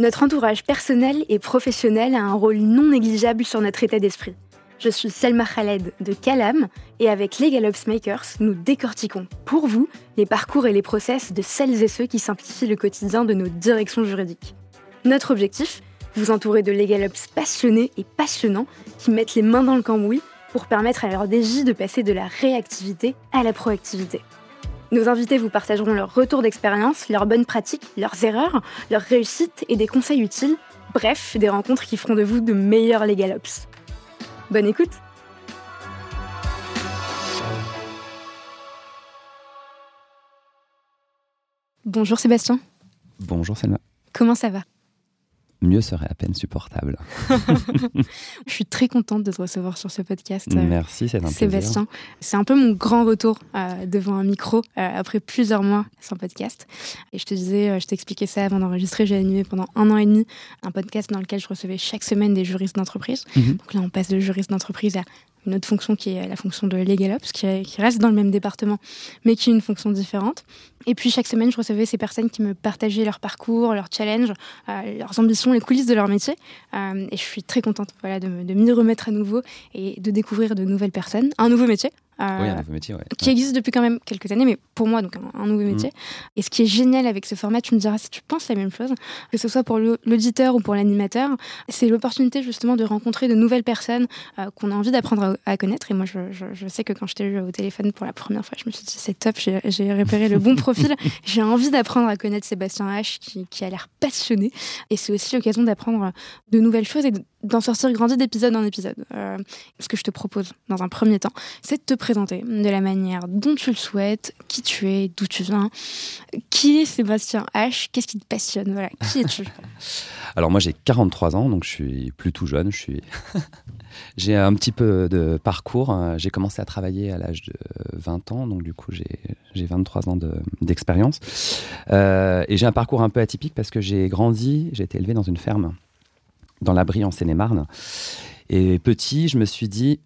Notre entourage personnel et professionnel a un rôle non négligeable sur notre état d'esprit. Je suis Selma Khaled de Calam et avec Legal Ops Makers, nous décortiquons pour vous les parcours et les process de celles et ceux qui simplifient le quotidien de nos directions juridiques. Notre objectif Vous entourer de Legal Ops passionnés et passionnants qui mettent les mains dans le cambouis pour permettre à leur DJ de passer de la réactivité à la proactivité. Nos invités vous partageront leurs retours d'expérience, leurs bonnes pratiques, leurs erreurs, leurs réussites et des conseils utiles. Bref, des rencontres qui feront de vous de meilleurs Legal Ops. Bonne écoute Bonjour Sébastien. Bonjour Selma. Comment ça va? Mieux serait à peine supportable. je suis très contente de te recevoir sur ce podcast. Euh, Merci, c'est un Sébastien. C'est un peu mon grand retour euh, devant un micro euh, après plusieurs mois sans podcast. Et je te disais, je t'expliquais ça avant d'enregistrer, j'ai animé pendant un an et demi un podcast dans lequel je recevais chaque semaine des juristes d'entreprise. Mhm. Donc là, on passe de juriste d'entreprise à une autre fonction qui est la fonction de Legal Ops, qui, reste dans le même département, mais qui est une fonction différente. Et puis chaque semaine, je recevais ces personnes qui me partageaient leur parcours, leurs challenges, euh, leurs ambitions, les coulisses de leur métier. Euh, et je suis très contente voilà, de m'y remettre à nouveau et de découvrir de nouvelles personnes, un nouveau métier oui, un nouveau métier, Qui existe depuis quand même quelques années, mais pour moi, donc un, nouveau métier. Mm. Et ce qui est génial avec ce format, tu me diras si tu penses la même chose, que ce soit pour l'auditeur ou pour l'animateur, c'est l'opportunité justement de rencontrer de nouvelles personnes euh, qu'on a envie d'apprendre à, connaître. Et moi, je, je, sais que quand je t'ai eu au téléphone pour la première fois, je me suis dit, c'est top, j'ai repéré le bon profil. j'ai envie d'apprendre à connaître Sébastien H, qui, qui a l'air passionné. Et c'est aussi l'occasion d'apprendre de nouvelles choses et d'en sortir grandi d'épisode en épisode. Euh, ce que je te propose dans un premier temps, c'est de te présenter de la manière dont tu le souhaites, qui tu es, d'où tu viens, qui est Sébastien H, qu'est-ce qui te passionne, voilà, qui es-tu Alors moi j'ai 43 ans, donc je suis plus tout jeune, je suis... j'ai un petit peu de parcours, j'ai commencé à travailler à l'âge de 20 ans, donc du coup j'ai 23 ans d'expérience. euh, et j'ai un parcours un peu atypique parce que j'ai grandi, j'ai été élevé dans une ferme dans l'abri en Seine-et-Marne. Et petit, je me suis dit,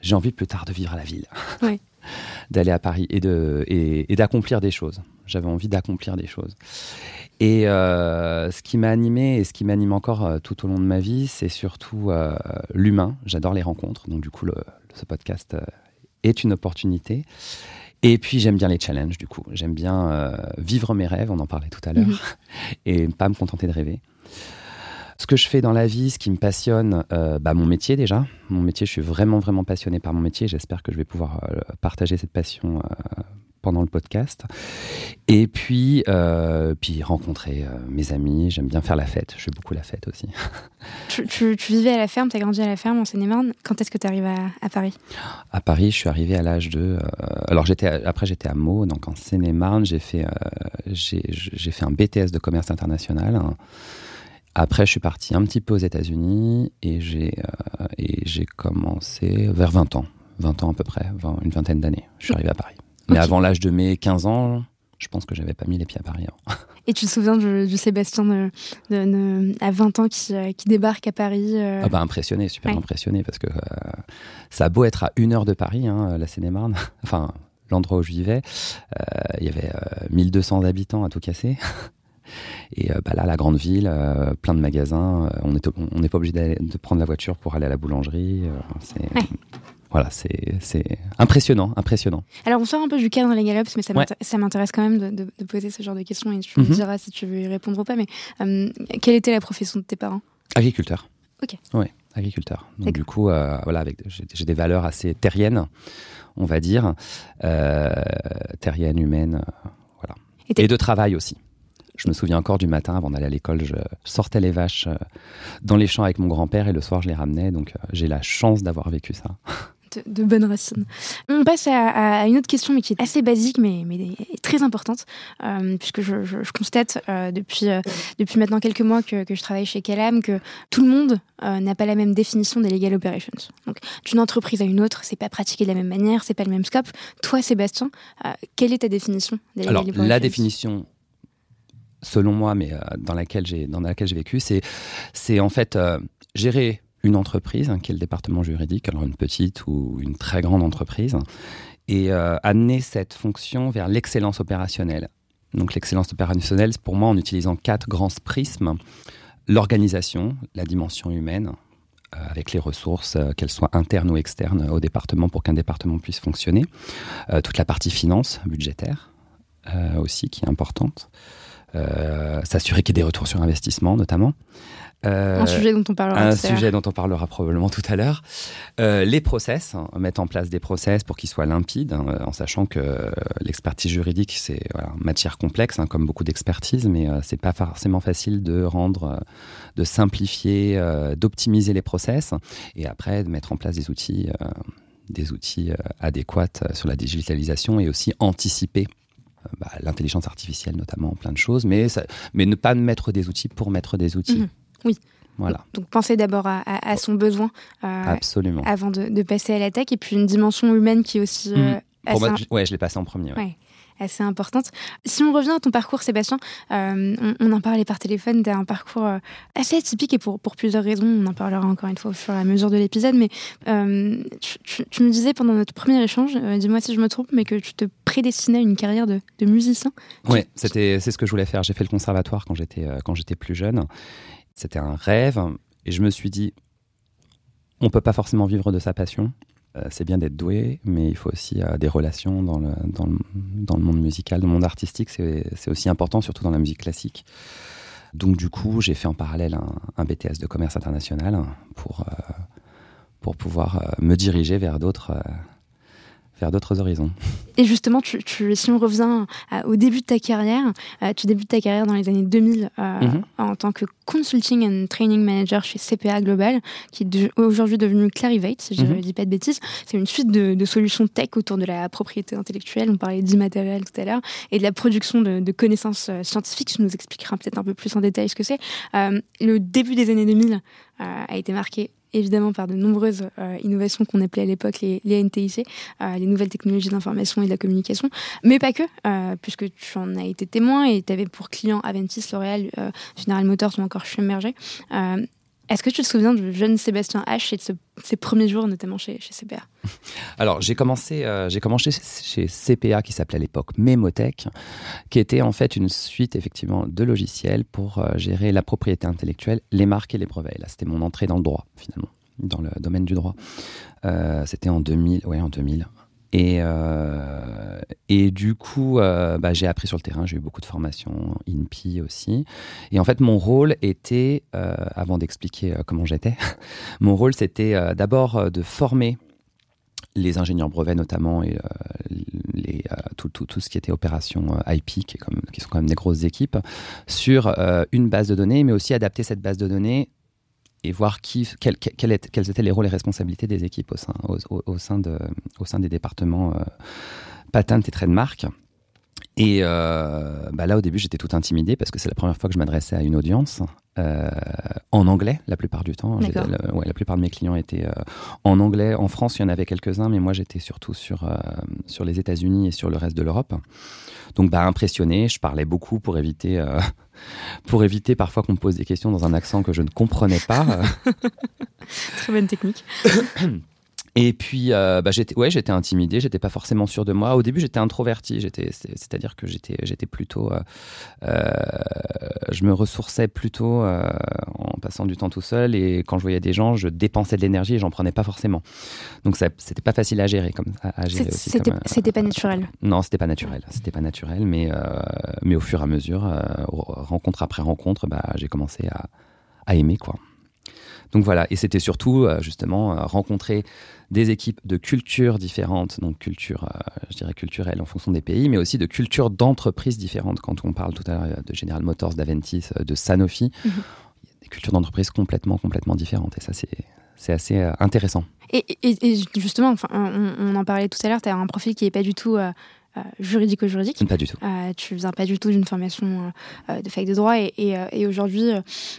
j'ai envie plus tard de vivre à la ville, d'aller à Paris et de et, d'accomplir des choses. J'avais envie d'accomplir des choses. Et euh, ce qui m'a animé et ce qui m'anime encore euh, tout au long de ma vie, c'est surtout euh, l'humain. J'adore les rencontres, donc du coup, le, ce podcast est une opportunité. Et puis j'aime bien les challenges, du coup. J'aime bien vivre mes rêves, on en parlait tout à l'heure, mhm. et pas me contenter de rêver. Ce que je fais dans la vie, ce qui me passionne, euh, bah, mon métier déjà. Mon métier, je suis vraiment, vraiment passionné par mon métier. J'espère que je vais pouvoir euh, partager cette passion euh, pendant le podcast. Et puis, puis rencontrer mes amis. J'aime bien faire la fête. Je fais beaucoup la fête aussi. Tu, vivais à la ferme, tu as grandi à la ferme en Seine-et-Marne. Quand est-ce que tu arrives à, Paris? À Paris, je suis arrivé à l'âge de. alors, j'étais après, j'étais à Meaux, donc en Seine-et-Marne. J'ai fait, j'ai fait un BTS de commerce international. Après, je suis parti un petit peu aux États-Unis et j'ai euh, et j'ai commencé vers 20 ans, 20 ans à peu près, une vingtaine d'années. Je suis arrivé à Paris. Mais avant l'âge de mes 15 ans, je pense que j'avais pas mis les pieds à Paris. Hein. Et tu te souviens du, Sébastien de, à 20 ans qui, euh, qui débarque à Paris euh? Ah bah impressionné, super impressionné parce que ça a beau être à une heure de Paris, hein, la Seine-et-Marne, enfin l'endroit où je vivais, il y avait 1200 habitants à tout casser. Et euh, bah là, la grande ville, euh, plein de magasins, euh, on n'est pas obligé de prendre la voiture pour aller à la boulangerie. c'est voilà, c'est impressionnant, impressionnant. Alors, on sort un peu du cadre les galops, mais ça m'intéresse quand même de, poser ce genre de questions et tu me mhm. diras si tu veux y répondre ou pas. Mais quelle était la profession de tes parents? Agriculteur. Ok. Oui, agriculteur. Donc, du coup, voilà, j'ai des valeurs assez terriennes, on va dire, terriennes, humaines, voilà. et de travail aussi. Je me souviens encore du matin avant d'aller à l'école, je sortais les vaches euh, dans les champs avec mon grand-père et le soir je les ramenais. Donc euh, j'ai la chance d'avoir vécu ça. De, bonnes racines. On passe à, une autre question, mais qui est assez basique, mais, mais très importante, euh, puisque je, constate depuis, depuis maintenant quelques mois que, que, je travaille chez Calam que tout le monde n'a pas la même définition des legal operations. Donc, d'une entreprise à une autre, c'est pas pratiqué de la même manière, c'est pas le même scope. Toi, Sébastien, quelle est ta définition des legal Alors, operations? La définition selon moi, mais euh, dans laquelle j'ai dans laquelle j'ai vécu, c'est c'est en fait euh, gérer une entreprise, hein, qui est le département juridique, alors une petite ou une très grande entreprise, et euh, amener cette fonction vers l'excellence opérationnelle. Donc l'excellence opérationnelle, pour moi, en utilisant quatre grands prismes l'organisation, la dimension humaine, avec les ressources, qu'elles soient internes ou externes au département pour qu'un département puisse fonctionner. Toute la partie finance, budgétaire aussi, qui est importante. S'assurer qu'il y ait des retours sur investissement, notamment. Euh, un sujet dont on parlera. Un sujet dont on parlera probablement tout à l'heure. Euh, les process, hein, mettre en place des process pour qu'ils soient limpides, hein, en sachant que l'expertise juridique c'est voilà, matière complexe, hein, comme beaucoup d'expertise, mais euh, c'est pas forcément facile de rendre, de simplifier, d'optimiser les process, et après de mettre en place des outils, des outils adéquats sur la digitalisation et aussi anticiper bah, l'intelligence artificielle notamment, plein de choses, mais, mais ne pas mettre des outils pour mettre des outils. Mhm. Oui. Voilà. Donc, penser d'abord à, son besoin euh, Absolument. avant de, passer à l'attaque. Et puis une dimension humaine qui est aussi. Euh, mmh. ouais, je l'ai passé en premier. Ouais. Assez importante. Si on revient à ton parcours, Sébastien, euh, on, en parlait par téléphone, tu as un parcours assez atypique et pour, pour plusieurs raisons. On en parlera encore une fois au fur et à mesure de l'épisode. Mais tu, me disais pendant notre premier échange, dis-moi si je me trompe, mais que tu te prédestinais à une carrière de, de musicien. Oui, c'est ce que je voulais faire. J'ai fait le conservatoire quand j'étais plus jeune. C'était un rêve et je me suis dit, on peut pas forcément vivre de sa passion. Euh, c'est bien d'être doué, mais il faut aussi euh, des relations dans le, dans, le, dans le, monde musical, dans le monde artistique. C'est aussi important, surtout dans la musique classique. Donc du coup, j'ai fait en parallèle un, BTS de commerce international pour, euh, pour pouvoir me diriger vers d'autres vers d'autres horizons. Et justement, tu, si on revient au début de ta carrière, euh, tu débutes ta carrière dans les années 2000 euh, mhm. en tant que Consulting and Training Manager chez CPA Global, qui est aujourd'hui devenu Clarivate, si je ne mhm. dis pas de bêtises. C'est une suite de, solutions tech autour de la propriété intellectuelle. On parlait d'immatériel tout à l'heure et de la production de, connaissances euh, scientifiques. Tu nous expliqueras peut-être un peu plus en détail ce que c'est. le début des années 2000 a été marqué évidemment par de nombreuses euh, innovations qu'on appelait à l'époque les, les, NTIC, euh, les nouvelles technologies d'information et de la communication, mais pas que, euh, puisque tu en as été témoin et tu avais pour client Aventis, L'Oréal, General Motors ou encore Schlumberger. Est-ce que tu te souviens du jeune Sébastien H et de ses premiers jours, notamment chez, CPA Alors, j'ai commencé, euh, commencé chez CPA, qui s'appelait à l'époque Memotech, qui était en fait une suite effectivement de logiciels pour euh, gérer la propriété intellectuelle, les marques et les brevets. Là, c'était mon entrée dans le droit, finalement, dans le domaine du droit. Euh, c'était en 2000, ouais, en 2000. Et, euh, et du coup, euh, bah, j'ai appris sur le terrain, j'ai eu beaucoup de formations, INPI aussi. Et en fait, mon rôle était, euh, avant d'expliquer comment j'étais, mon rôle c'était d'abord de former les ingénieurs brevets notamment et tout, tout, tout, ce qui était opération IP, qui sont quand même des grosses équipes, sur une base de données, mais aussi adapter cette base de données et voir qui, quels étaient les rôles et responsabilités des équipes au sein, au, au, sein, de, au sein des départements euh, patentes et trademark. Et euh, bah là, au début, j'étais tout intimidé parce que c'est la première fois que je m'adressais à une audience euh, en anglais la plupart du temps. La, ouais, la plupart de mes clients étaient euh, en anglais. En France, il y en avait quelques-uns, mais moi, j'étais surtout sur, sur les États-Unis et sur le reste de l'Europe. Donc, bah, impressionné, je parlais beaucoup pour éviter pour éviter parfois qu'on me pose des questions dans un accent que je ne comprenais pas. Très bonne technique. Et puis, euh, bah, j'étais, ouais, j'étais intimidé, j'étais pas forcément sûr de moi. Au début, j'étais introverti, j'étais, c'est-à-dire que j'étais, j'étais plutôt, euh, euh, je me ressourçais plutôt en passant du temps tout seul. Et quand je voyais des gens, je dépensais de l'énergie et j'en prenais pas forcément. Donc, ça, c'était pas facile à gérer, comme à, gérer aussi. C'était, c'était pas naturel. Non, c'était pas naturel. C'était pas naturel, mais mais au fur et à mesure, rencontre après rencontre, bah, j'ai commencé à, à aimer quoi. Donc voilà, et c'était surtout justement rencontrer des équipes de cultures différentes, donc culture, euh, je dirais culturelle en fonction des pays, mais aussi de cultures d'entreprises différentes. Quand on parle tout à l'heure de General Motors, d'Aventis, euh, de Sanofi, mhm. il y a des cultures d'entreprises complètement, complètement différentes. Et ça, c'est assez euh, intéressant. Et, justement, enfin, on, en parlait tout à l'heure, tu as un profil qui n'est pas du tout euh, juridico-juridique. Pas du tout. Euh, tu viens pas du tout d'une formation euh, de fac de droit et, et, aujourd'hui,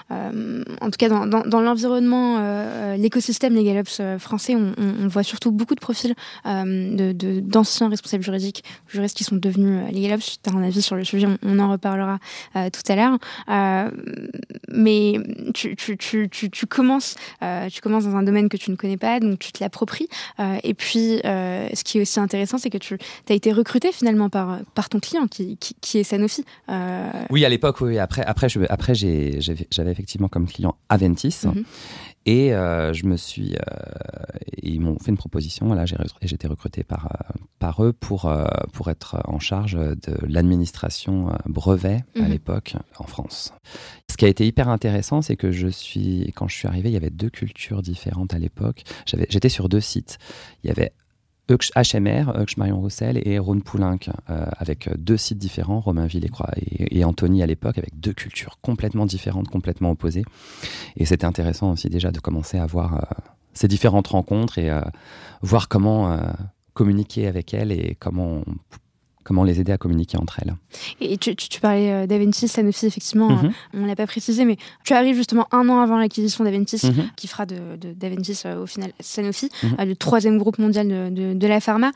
en tout cas dans, dans, l'environnement, l'écosystème LegalOps français, on, on, voit surtout beaucoup de profils de, d'anciens responsables juridiques, juristes qui sont devenus LegalOps. Tu as un avis sur le sujet, on, en reparlera tout à l'heure. mais tu, tu, tu, tu, commences, tu commences dans un domaine que tu ne connais pas, donc tu te l'appropries. et puis, ce qui est aussi intéressant, c'est que tu as été recruté recruté finalement par, par ton client qui, qui, est Sanofi. Oui, à l'époque, oui. Après, après, je, après j'avais effectivement comme client Aventis. Mhm. Et euh, je me suis, euh, ils m'ont fait une proposition. Là, j'ai été recruté par euh, par eux pour pour être en charge de l'administration brevet à mhm. l'époque en France. Ce qui a été hyper intéressant, c'est que je suis, quand je suis arrivé, il y avait deux cultures différentes à l'époque. J'avais, j'étais sur deux sites. Il y avait HMR, Euch Marion Roussel et Rhône Poulenc, euh, avec deux sites différents, Romainville et, et, Anthony à l'époque, avec deux cultures complètement différentes, complètement opposées. Et c'était intéressant aussi déjà de commencer à voir euh, ces différentes rencontres et euh, voir comment communiquer avec elles et comment comment les aider à communiquer entre elles. Et tu, parlais euh, d'Aventis, Sanofi, effectivement, mhm. euh, on ne l'a pas précisé, mais tu arrives justement un an avant l'acquisition d'Aventis, mhm. qui fera d'Aventis de, euh, au final Sanofi, mhm. le troisième groupe mondial de, la pharma.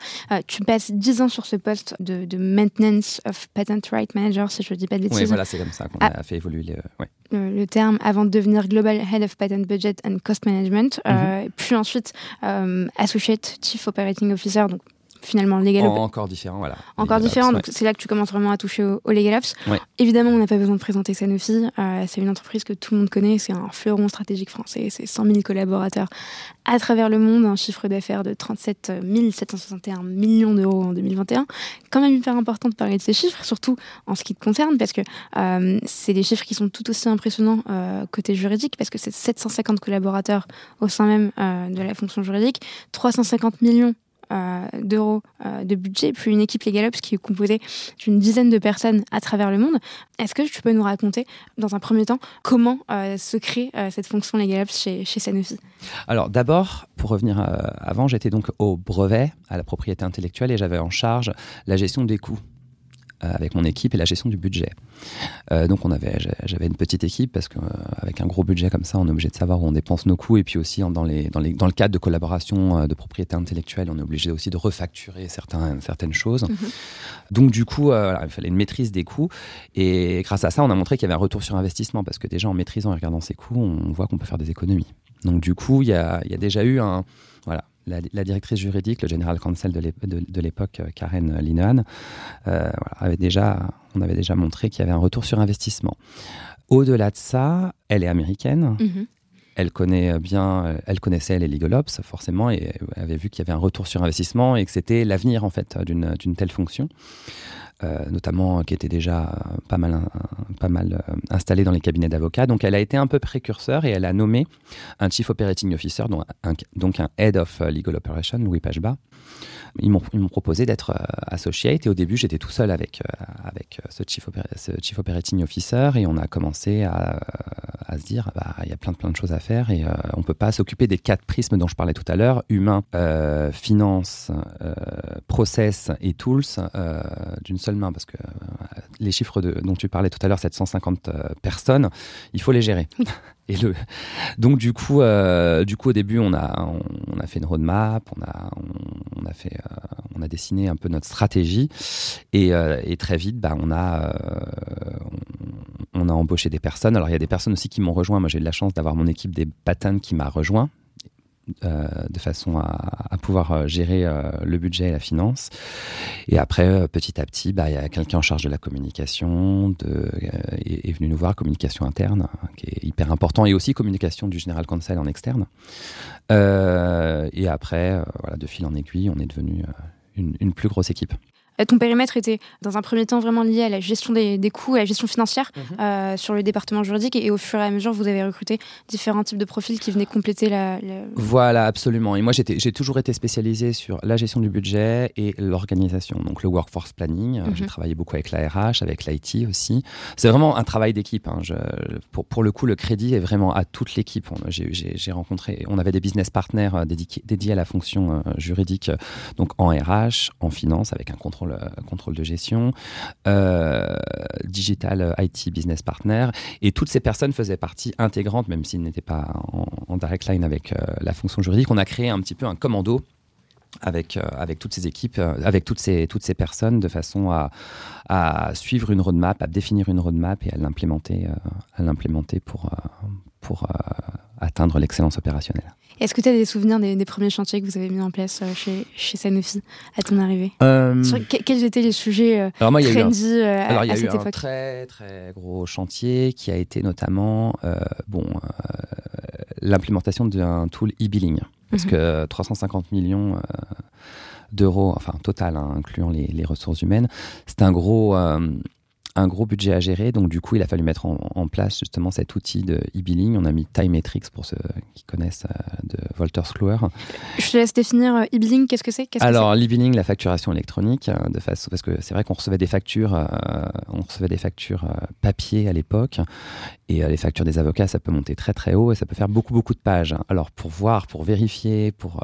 tu passes dix ans sur ce poste de, Maintenance of Patent Right Manager, si je ne dis pas de bêtises. Oui, voilà, c'est comme ça qu'on a ah. fait évoluer le, terme avant de devenir Global Head of Patent Budget and Cost Management, puis ensuite Associate Chief Operating Officer, donc finalement legal encore différent voilà. Encore différent donc c'est là que tu commences vraiment à toucher au, legal ops évidemment on n'a pas besoin de présenter Sanofi. Euh, c'est une entreprise que tout le monde connaît. C'est un fleuron stratégique français. C'est 100 000 collaborateurs à travers le monde. Un chiffre d'affaires de 37 761 millions d'euros en 2021 quand même hyper important de parler de ces chiffres surtout en ce qui te concerne parce que euh, c'est des chiffres qui sont tout aussi impressionnants euh, côté juridique parce que c'est 750 collaborateurs au sein même de la fonction juridique 350 millions euh, d'euros euh, de budget, puis une équipe LegalOps qui est composée d'une dizaine de personnes à travers le monde. Est-ce que tu peux nous raconter, dans un premier temps, comment euh, se crée cette fonction LegalOps chez, chez Sanofi? Alors d'abord, pour revenir avant, j'étais donc au brevet, à la propriété intellectuelle, et j'avais en charge la gestion des coûts euh, avec mon équipe et la gestion du budget. Euh, donc on avait, j'avais une petite équipe parce qu'avec euh, un gros budget comme ça, on est obligé de savoir où on dépense nos coûts et puis aussi dans, les, dans, les, dans le cadre de collaboration de propriété intellectuelle, on est obligé aussi de refacturer certains, certaines choses. Mhm. Donc du coup, il fallait une maîtrise des coûts et grâce à ça, on a montré qu'il y avait un retour sur investissement parce que déjà en maîtrisant et regardant ses coûts, on voit qu'on peut faire des économies. Donc du coup, il y a, y a déjà eu un, la, directrice juridique, le général counsel de l'époque, euh, Karen Linehan, euh, avait déjà, on avait déjà montré qu'il y avait un retour sur investissement. Au-delà de ça, elle est américaine. Mm-hmm. Elle connaît bien, elle connaissait les legal ops forcément et avait vu qu'il y avait un retour sur investissement et que c'était l'avenir en fait d'une telle fonction. Euh, notamment qui était déjà pas mal, pas mal euh, installée dans les cabinets d'avocats. Donc elle a été un peu précurseur et elle a nommé un Chief Operating Officer, donc un, donc un Head of Legal Operation, Louis Pajba. Ils m'ont proposé d'être euh, associate et au début j'étais tout seul avec, ce, chief ce Chief Operating Officer et on a commencé à, se dire bah, il y a plein de, choses à faire et on ne peut pas s'occuper des quatre prismes dont je parlais tout à l'heure, humain, finance, process et tools d'une seule main parce que euh, les chiffres dont tu parlais tout à l'heure, 750 euh, personnes, il faut les gérer. Et donc du coup, euh, du coup au début on a on, a fait une roadmap, on a on, a fait on a dessiné un peu notre stratégie et, et très vite bah on a on, a embauché des personnes. Alors il y a des personnes aussi qui m'ont rejoint. Moi j'ai eu la chance d'avoir mon équipe des patins qui m'a rejoint euh, de façon à, pouvoir euh, gérer euh, le budget et la finance. Et après, petit à petit, bah, il y a quelqu'un en charge de la communication, de, est, venu nous voir, communication interne, qui est hyper important, et aussi communication du général conseil en externe. et après, voilà, de fil en aiguille, on est devenu une plus grosse équipe. Euh, ton périmètre était dans un premier temps vraiment lié à la gestion des, coûts, à la gestion financière mhm. euh, sur le département juridique et, au fur et à mesure vous avez recruté différents types de profils qui venaient compléter la... Voilà, absolument. Et moi j'ai toujours été spécialisé sur la gestion du budget et l'organisation, donc le workforce planning. Mhm. J'ai travaillé beaucoup avec la RH, avec l'IT aussi. C'est vraiment un travail d'équipe. Hein. Pour, pour, le coup, le crédit est vraiment à toute l'équipe. J'ai rencontré, on avait des business partners euh, dédiés, dédiés à la fonction juridique, donc en RH, en finance, avec un contrôle euh, contrôle de gestion, euh, digital IT business partner. Et toutes ces personnes faisaient partie intégrante, même s'ils n'étaient pas en, direct line avec euh, la fonction juridique. On a créé un petit peu un commando avec, avec toutes ces équipes, avec toutes ces, toutes ces personnes, de façon à, à suivre une roadmap, à définir une roadmap et à l'implémenter, à l'implémenter pour, pour atteindre l'excellence opérationnelle. Est-ce que tu as des souvenirs des, premiers chantiers que vous avez mis en place chez, chez Sanofi à ton arrivée Quels étaient les sujets alors moi, trendy a alors, il y a eu un très très gros chantier qui a été notamment bon l'implémentation d'un tool e-billing parce mhm. que 350 millions d'euros, enfin total, hein, incluant les, les, ressources humaines. C'était un gros, un gros budget à gérer. Donc, du coup, il a fallu mettre en, place justement cet outil de e-billing. On a mis Timemetrics pour ceux qui connaissent euh, de Wolters Kluwer. Je te laisse définir euh, e-billing. Qu'est-ce que c'est? Alors, l'e-billing, la facturation électronique, euh, de façon, parce que c'est vrai qu'on recevait des factures, on recevait des factures papier à l'époque. Et les factures des avocats, ça peut monter très très haut et ça peut faire beaucoup beaucoup de pages. Alors, pour voir, pour vérifier, pour,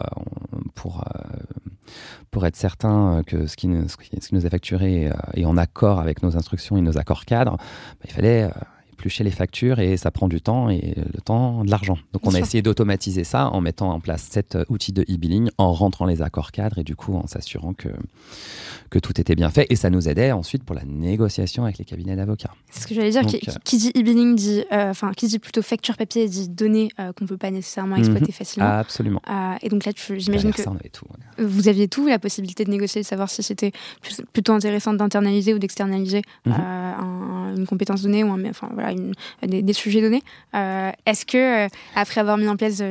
pour pour être certain que ce qui, nous, est facturé est en accord avec nos instructions et nos accords cadres, bah, il fallait euh, éplucher les factures et ça prend du temps et le temps de l'argent. Donc on a essayé d'automatiser ça en mettant en place cet outil de e-billing, en rentrant les accords cadres et du coup en s'assurant que que tout était bien fait et ça nous aidait ensuite pour la négociation avec les cabinets d'avocats. C'est ce que j'allais dire. qui, euh, qui, dit e-billing dit, euh, enfin, qui dit plutôt facture papier dit données euh, qu'on peut pas nécessairement exploiter mhm. facilement. Absolument. et donc là, j'imagine que vous aviez tout, la possibilité de négocier, de savoir si c'était plutôt intéressant d'internaliser ou d'externaliser mhm. une compétence donnée ou un, enfin voilà, des, sujets donnés. Est-ce que après avoir mis en place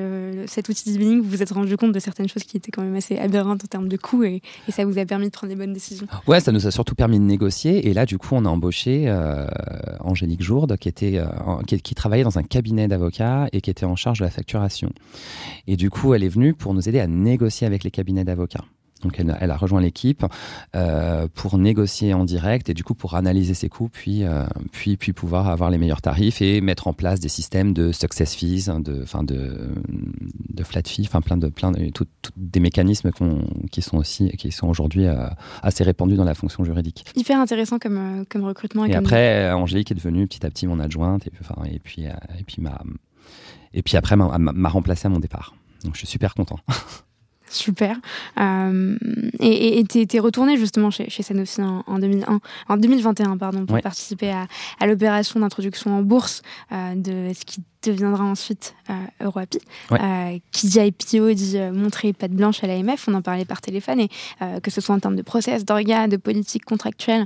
cet outil d'e-billing, vous vous êtes rendu compte de certaines choses qui étaient quand même assez aberrantes en termes de coûts et, ça vous a permis de prendre des bonnes décisions? Ouais, ça nous a surtout permis de négocier. Et là, du coup, on a embauché euh, Angélique Jourde, qui, était, euh, qui, travaillait dans un cabinet d'avocats et qui était en charge de la facturation. Et du coup, elle est venue pour nous aider à négocier avec les cabinets d'avocats. Donc elle, a rejoint l'équipe euh, pour négocier en direct et du coup pour analyser ses coûts, puis, euh, puis, puis pouvoir avoir les meilleurs tarifs et mettre en place des systèmes de success fees, hein, de, fin de, de flat fees, enfin plein de, plein de, tout, des mécanismes qui sont aussi qui sont aujourd'hui euh, assez répandus dans la fonction juridique. Hyper intéressant comme, comme recrutement. Et, après, Angélique est devenue petit à petit mon adjointe et, et puis et puis ma et puis après m'a remplacé à mon départ. Donc je suis super content. Super. Euh, et tu es, retourné justement chez, chez Sanofi en, en, 2001, en 2021 pardon, pour participer à, à l'opération d'introduction en bourse euh, de ce qui deviendra ensuite euh, Euroapi. Euh, qui dit IPO dit montrer patte blanche à l'AMF, on en parlait par téléphone, et que ce soit en termes de process, d'organes, de politique contractuelle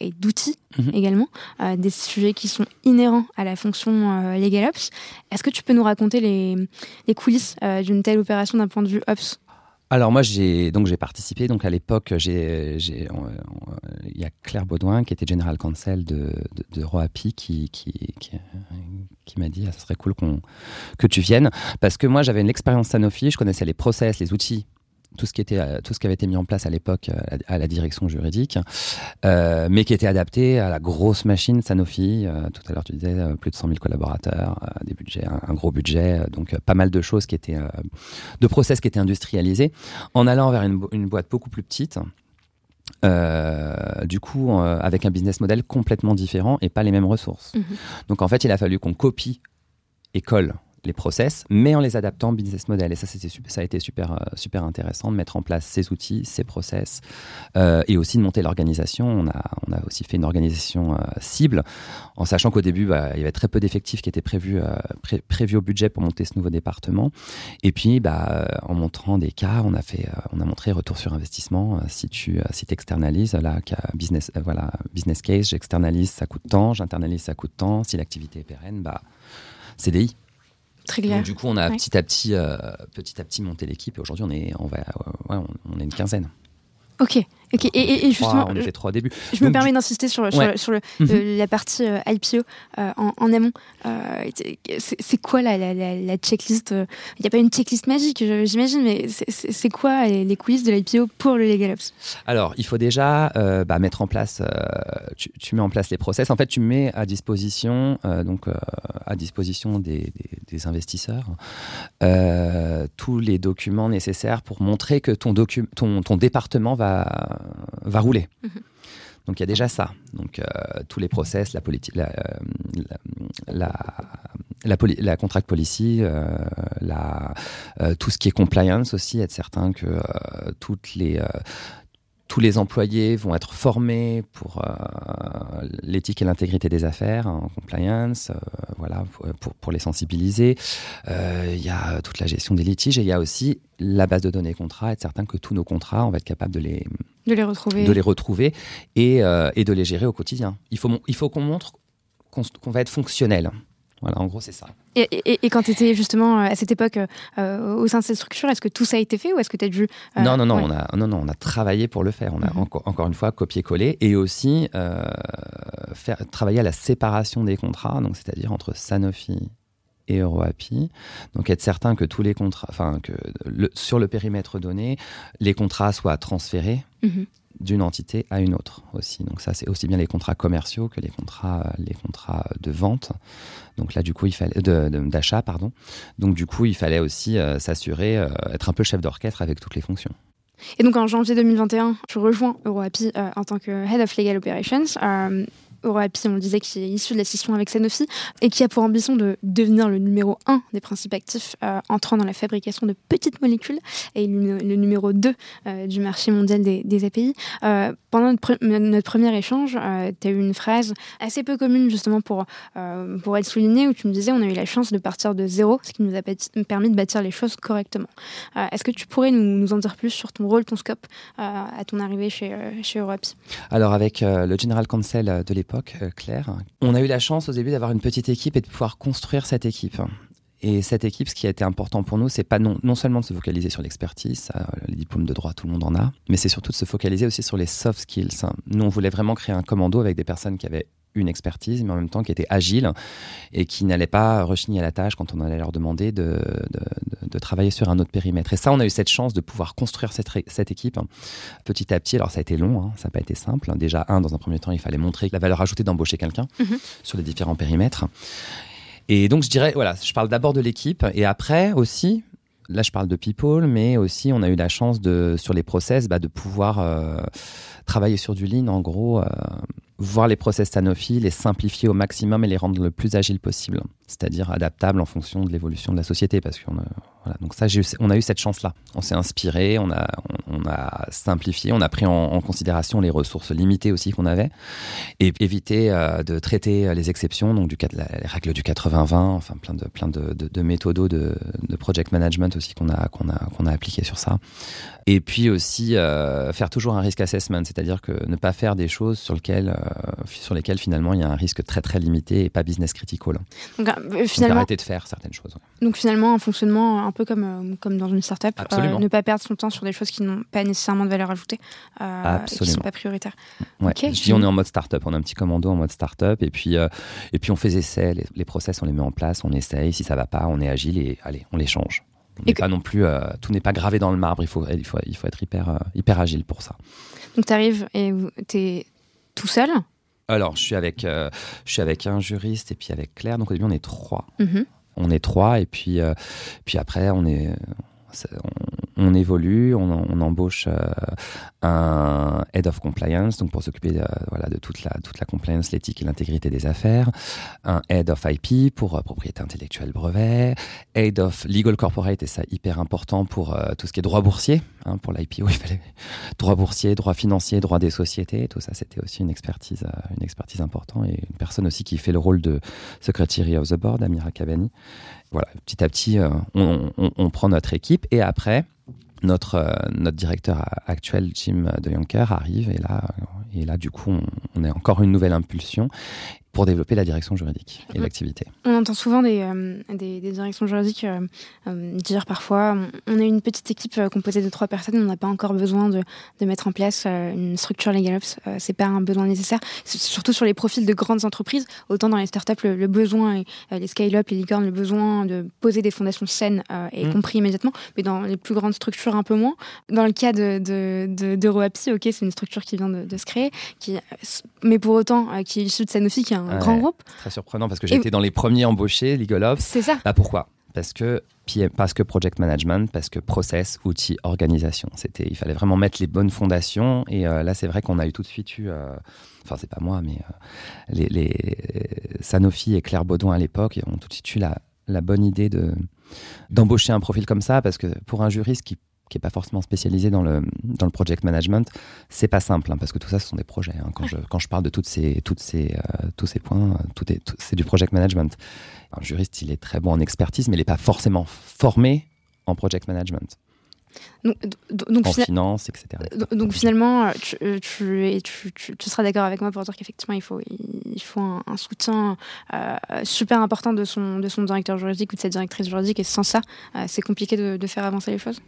et d'outils mhm. également, des sujets qui sont inhérents à la fonction Legal Ops. Est-ce que tu peux nous raconter les, les coulisses d'une telle opération d'un point de vue Ops? Alors moi j'ai donc j'ai participé. Donc à l'époque j'ai il y a Claire Baudouin qui était General Counsel de de, de Roapi qui qui qui, qui m'a dit ah, ça serait cool qu'on que tu viennes. Parce que moi j'avais une expérience Sanofi je connaissais les process les outils tout ce qui était euh, tout ce qui avait été mis en place à l'époque euh, à la direction juridique, euh, mais qui était adapté à la grosse machine Sanofi. tout à l'heure, tu disais plus de 100 000 collaborateurs, des budgets, un, gros budget, donc pas mal de choses qui étaient de process qui étaient industrialisés, en allant vers une, boîte beaucoup plus petite. du coup, avec un business model complètement différent et pas les mêmes ressources. Mmh donc en fait, il a fallu qu'on copie et colle les process, mais en les adaptant au business model. Et ça, ça a été super, euh, super intéressant de mettre en place ces outils, ces process, euh, et aussi de monter l'organisation. On a, on a aussi fait une organisation euh, cible, en sachant qu'au début, bah, il y avait très peu d'effectifs qui étaient prévus, prévus au budget pour monter ce nouveau département. Et puis, bah, en montrant des cas, on a fait, on a montré retour sur investissement. si tu, si externalises, là, business, voilà, business case, j'externalise, ça coûte tant, j'internalise, ça coûte tant. Si l'activité est pérenne, bah, CDI. Très clair. du coup, on a petit à petit, euh, petit à petit monté l'équipe et aujourd'hui, on est, on va, ouais, on est une quinzaine. Ok. Et, justement, on était trois début. Je me permets d'insister sur, sur, le, mhm. la partie euh, IPO euh, en, amont. Euh, c'est quoi la, la, checklist Il n'y a pas une checklist magique, j'imagine, mais c'est quoi les, coulisses de l'IPO pour le Legal Ops? Alors, il faut déjà bah, mettre en place. Tu, mets en place les process. En fait, tu mets à disposition donc à disposition des, des, investisseurs tous les documents nécessaires pour montrer que ton, ton, ton département va va rouler. Donc il y a déjà ça. Donc euh, tous les process, la politique, la, la, la, contract policy, euh, la, euh, tout ce qui est compliance aussi, être certain que toutes les tous les employés vont être formés pour l'éthique et l'intégrité des affaires en compliance, voilà, pour, pour, les sensibiliser. Il y a toute la gestion des litiges et il y a aussi la base de données contrats, être certain que tous nos contrats, on va être capable de les, de les retrouver, de les retrouver et, et de les gérer au quotidien. Il faut, il faut qu'on montre qu'on va être fonctionnel. Voilà, en gros, c'est ça. Et, quand tu étais justement euh, à cette époque euh, au sein de cette structure, est-ce que tout ça a été fait ou est-ce que tu as dû. Euh, non, non, non, on a, non, non, on a travaillé pour le faire. On a mhm. encore, encore une fois copié-collé et aussi faire, travailler à la séparation des contrats, donc c'est-à-dire entre Sanofi et EuroAPI. Donc être certain que tous les contrats, enfin que sur le périmètre donné, les contrats soient transférés. Mhm d'une entité à une autre aussi. Donc ça, c'est aussi bien les contrats commerciaux que les contrats, les contrats de vente. Donc là, du coup, il fallait d'achat, pardon. Donc du coup, il fallait aussi euh, s'assurer, euh, être un peu chef d'orchestre avec toutes les fonctions. Et donc en janvier 2021, je rejoins EuroAPI euh, en tant que Head of Legal Operations. EuroAPI, on le disait, qui est issu de la scission avec Sanofi et qui a pour ambition de devenir le numéro 1 des principes actifs euh, entrant dans la fabrication de petites molécules et le, numéro 2 euh, du marché mondial des, API. Euh, pendant notre, premier échange, tu as eu une phrase assez peu commune justement pour, pour être soulignée où tu me disais on a eu la chance de partir de zéro, ce qui nous a permis de bâtir les choses correctement. Est-ce que tu pourrais nous, en dire plus sur ton rôle, ton scope à ton arrivée chez, chez EuroAPI Alors avec le General Counsel de l'époque, euh, Claire. On a eu la chance au début d'avoir une petite équipe et de pouvoir construire cette équipe. Et cette équipe, ce qui a été important pour nous, c'est pas non, non, seulement de se focaliser sur l'expertise, les diplômes de droit, tout le monde en a, mais c'est surtout de se focaliser aussi sur les soft skills. Nous, on voulait vraiment créer un commando avec des personnes qui avaient une expertise, mais en même temps qui était agile et qui n'allait pas rechigner à la tâche quand on allait leur demander de, de, travailler sur un autre périmètre. Et ça, on a eu cette chance de pouvoir construire cette, cette équipe petit à petit. Alors, ça a été long, hein, ça n'a pas été simple. Déjà, un, dans un premier temps, il fallait montrer la valeur ajoutée d'embaucher quelqu'un mhm. sur les différents périmètres. Et donc, je dirais, voilà, je parle d'abord de l'équipe et après aussi, là, je parle de people, mais aussi, on a eu la chance de, sur les process, bah, de pouvoir euh, travailler sur du lean, en gros. Euh, voir les process Sanofi, les simplifier au maximum et les rendre le plus agile possible, c'est-à-dire adaptable en fonction de l'évolution de la société. Parce qu'on voilà, donc ça, on a eu cette chance-là. On s'est inspiré, on a, simplifié, on a pris en, considération les ressources limitées aussi qu'on avait et éviter euh, de traiter les exceptions, donc du, les règles du 80-20, enfin plein de, plein de, méthodos de, project management aussi qu'on a, qu'on a, qu'on a appliqué sur ça. Et puis aussi euh, faire toujours un risk assessment, c'est-à-dire que ne pas faire des choses sur lesquelles, euh, sur lesquelles finalement il y a un risque très très limité et pas business critical. Donc, euh, finalement, arrêter de faire certaines choses. Donc finalement un fonctionnement un peu comme, comme dans une startup, ne pas perdre son temps sur des choses qui n'ont pas nécessairement de valeur ajoutée et qui ne sont pas prioritaires. Ouais. je dis on est en mode startup, on a un petit commando en mode startup et puis, et puis on fait des essais, les, les process on les met en place, on essaye, si ça va pas, on est agile et allez, on les change pas non plus, euh, tout n'est pas gravé dans le marbre. Il faut, il faut, il faut être hyper, euh, hyper agile pour ça. Donc tu arrives et tu es tout seul Alors je suis avec, euh, je suis avec un juriste et puis avec Claire. Donc au début on est trois. Mhm. On est trois et puis, puis après on est, on, évolue, on, embauche euh, un head of compliance, donc pour s'occuper de, voilà, de toute la, toute la compliance, l'éthique et l'intégrité des affaires, un head of IP pour euh, propriété intellectuelle brevet, head of legal corporate, et ça hyper important pour euh, tout ce qui est droit boursier, hein, pour l'IPO, il fallait droit boursier, droit financier, droit des sociétés, tout ça c'était aussi une expertise, une expertise importante et une personne aussi qui fait le rôle de secretary of the board, Amira Kabani voilà, petit à petit, euh, on, prend notre équipe et après, notre, euh, notre directeur actuel, Jim de Jonker, arrive et là, et là du coup, on, on encore une nouvelle impulsion pour développer la direction juridique et l'activité. On entend souvent des, euh, des, directions juridiques euh, euh, dire parfois on a une petite équipe composée de trois personnes, on n'a pas encore besoin de, de, mettre en place une structure legal ops, c'est pas un besoin nécessaire. Surtout sur les profils de grandes entreprises, autant dans les startups, le, le besoin, les scale-up, les licornes, le besoin de poser des fondations saines est mm. compris immédiatement, mais dans les plus grandes structures, un peu moins. Dans le cas de, de, de, ok, c'est une structure qui vient de, se créer, qui, mais pour autant, qui est issue de Sanofi, qui a un grand groupe. Très surprenant parce que j'ai été dans les premiers embauchés, Legal C'est ça. Bah pourquoi? Parce que parce que project management, parce que process, outils, organisation. C'était, il fallait vraiment mettre les bonnes fondations. Et euh, là, c'est vrai qu'on a eu tout de suite eu, euh, enfin c'est pas moi, mais euh, les, les, Sanofi et Claire Baudouin à l'époque ont tout de suite eu la, la bonne idée de d'embaucher un profil comme ça, parce que pour un juriste qui qui n'est pas forcément spécialisé dans le, dans le project management, c'est pas simple, hein, parce que tout ça, ce sont des projets. Hein. Quand, je, quand je parle de toutes ces, toutes ces, euh, tous ces points, tout est, c'est du project management. Un juriste, il est très bon en expertise, mais il n'est pas forcément formé en project management. Donc, donc, en finance, etc. Donc, finalement, tu, tu, tu, tu seras d'accord avec moi pour dire qu'effectivement, il faut, il faut un, soutien euh, super important de son, de son directeur juridique ou de sa directrice juridique. Et sans ça, euh, c'est compliqué de, de, faire avancer les choses?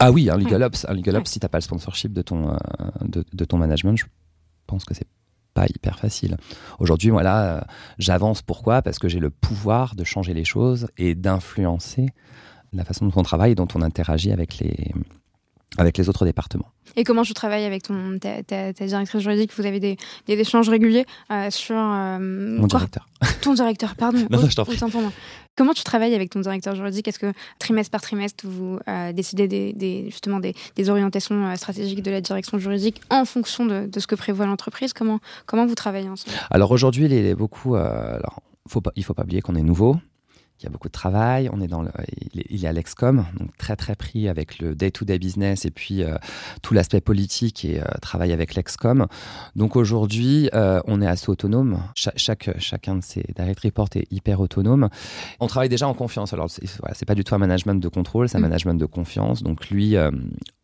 Ah oui, un legal ops, un legal ops si tu n'as pas le sponsorship de ton, euh, de, de, ton management, je pense que c'est pas hyper facile. Aujourd'hui, voilà, j'avance. Pourquoi? Parce que j'ai le pouvoir de changer les choses et d'influencer la façon dont on travaille et dont on interagit avec les, avec les autres départements. Et comment tu travailles avec ton, ta, directrice juridique? Vous avez des, des échanges réguliers euh, sur... Euh, Mon directeur. Ton directeur, pardon. non, je Comment tu travailles avec ton directeur juridique? Est-ce que trimestre par trimestre, vous euh, décidez des, justement des, des, orientations stratégiques de la direction juridique en fonction de, de ce que prévoit l'entreprise? Comment, comment vous travaillez ensemble? Alors aujourd'hui, il est beaucoup... alors, faut pas, il ne faut pas oublier qu'on est nouveau il y a beaucoup de travail. On est dans le, il, est, à l'Excom, donc très très pris avec le day-to-day business et puis euh, tout l'aspect politique et euh, travail avec l'Excom. Donc aujourd'hui, euh, on est assez autonome. chaque, chacun de ces direct reports est hyper autonome. On travaille déjà en confiance. Alors c'est voilà, pas du tout un management de contrôle, c'est un mm. management de confiance. Donc lui,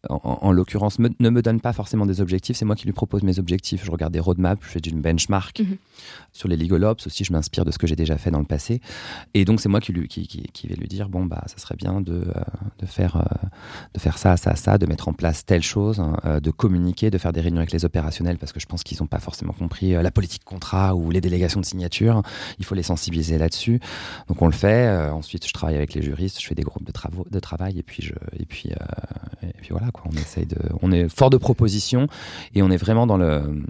en, l'occurrence, ne me donne pas forcément des objectifs. C'est moi qui lui propose mes objectifs. Je regarde des roadmaps, je fais d'une benchmark. Mm-hmm. Sur les legal ops aussi, je m'inspire de ce que j'ai déjà fait dans le passé. Et donc c'est moi qui, lui, lui dire bon bah ça serait bien de, euh, de faire euh, de faire ça ça ça de mettre en place telle chose hein, euh, de communiquer de faire des réunions avec les opérationnels parce que je pense qu'ils n'ont pas forcément compris la politique contrat ou les délégations de signature. Il faut les sensibiliser là-dessus. Donc on le fait. Ensuite je travaille avec les juristes je fais des groupes de travaux de travail et puis je et puis et puis voilà quoi. On essaye de on est fort de propositions et on est vraiment dans le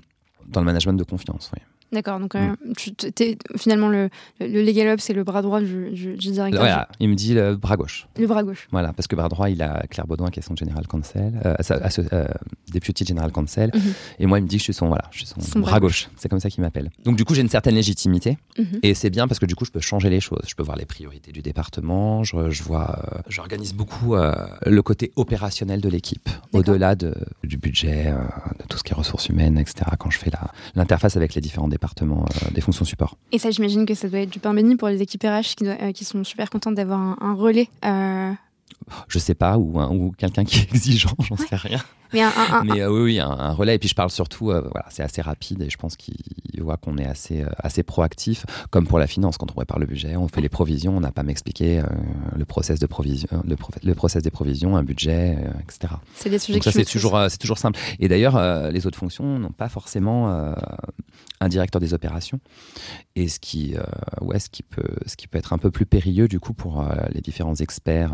dans le management de confiance oui. D'accord, donc euh, mm. tu, es, finalement le, le Legal Up, c'est le bras droit du, du, directeur. Voilà, il me dit le bras gauche. Le bras gauche. Voilà, parce que bras droit, il a Claire Baudouin qui est son général counsel, euh, euh, député général counsel, mhm. et moi il me dit que je suis son, voilà, je suis son, bras, gauche. C'est comme ça qu'il m'appelle. Donc du coup, j'ai une certaine légitimité, mhm. et c'est bien parce que du coup, je peux changer les choses. Je peux voir les priorités du département, je, je vois, euh, j'organise beaucoup le côté opérationnel de l'équipe, au-delà de, du budget, de tout ce qui est ressources humaines, etc. Quand je fais l'interface avec les différents départements euh, des fonctions support. Et ça, j'imagine que ça doit être du pain béni pour les équipes RH qui, euh, qui sont super contentes d'avoir un, relais. Euh... Je sais pas, ou, ou quelqu'un qui est exigeant, j'en sais rien. Mais, euh, oui, oui, un, relais. Et puis je parle surtout, voilà, c'est assez rapide et je pense qu'il voit qu'on est assez, assez proactif, comme pour la finance. Quand on prépare le budget, on fait les provisions, on n'a pas m'expliquer le process de provision, le, le, process des provisions, un budget, etc. C'est des sujets Donc ça, c'est toujours, c'est toujours simple. Et d'ailleurs, les autres fonctions n'ont pas forcément un directeur des opérations. Et ce qui, euh, ouais, ce qui, peut, ce qui peut être un peu plus périlleux du coup pour euh, les différents experts.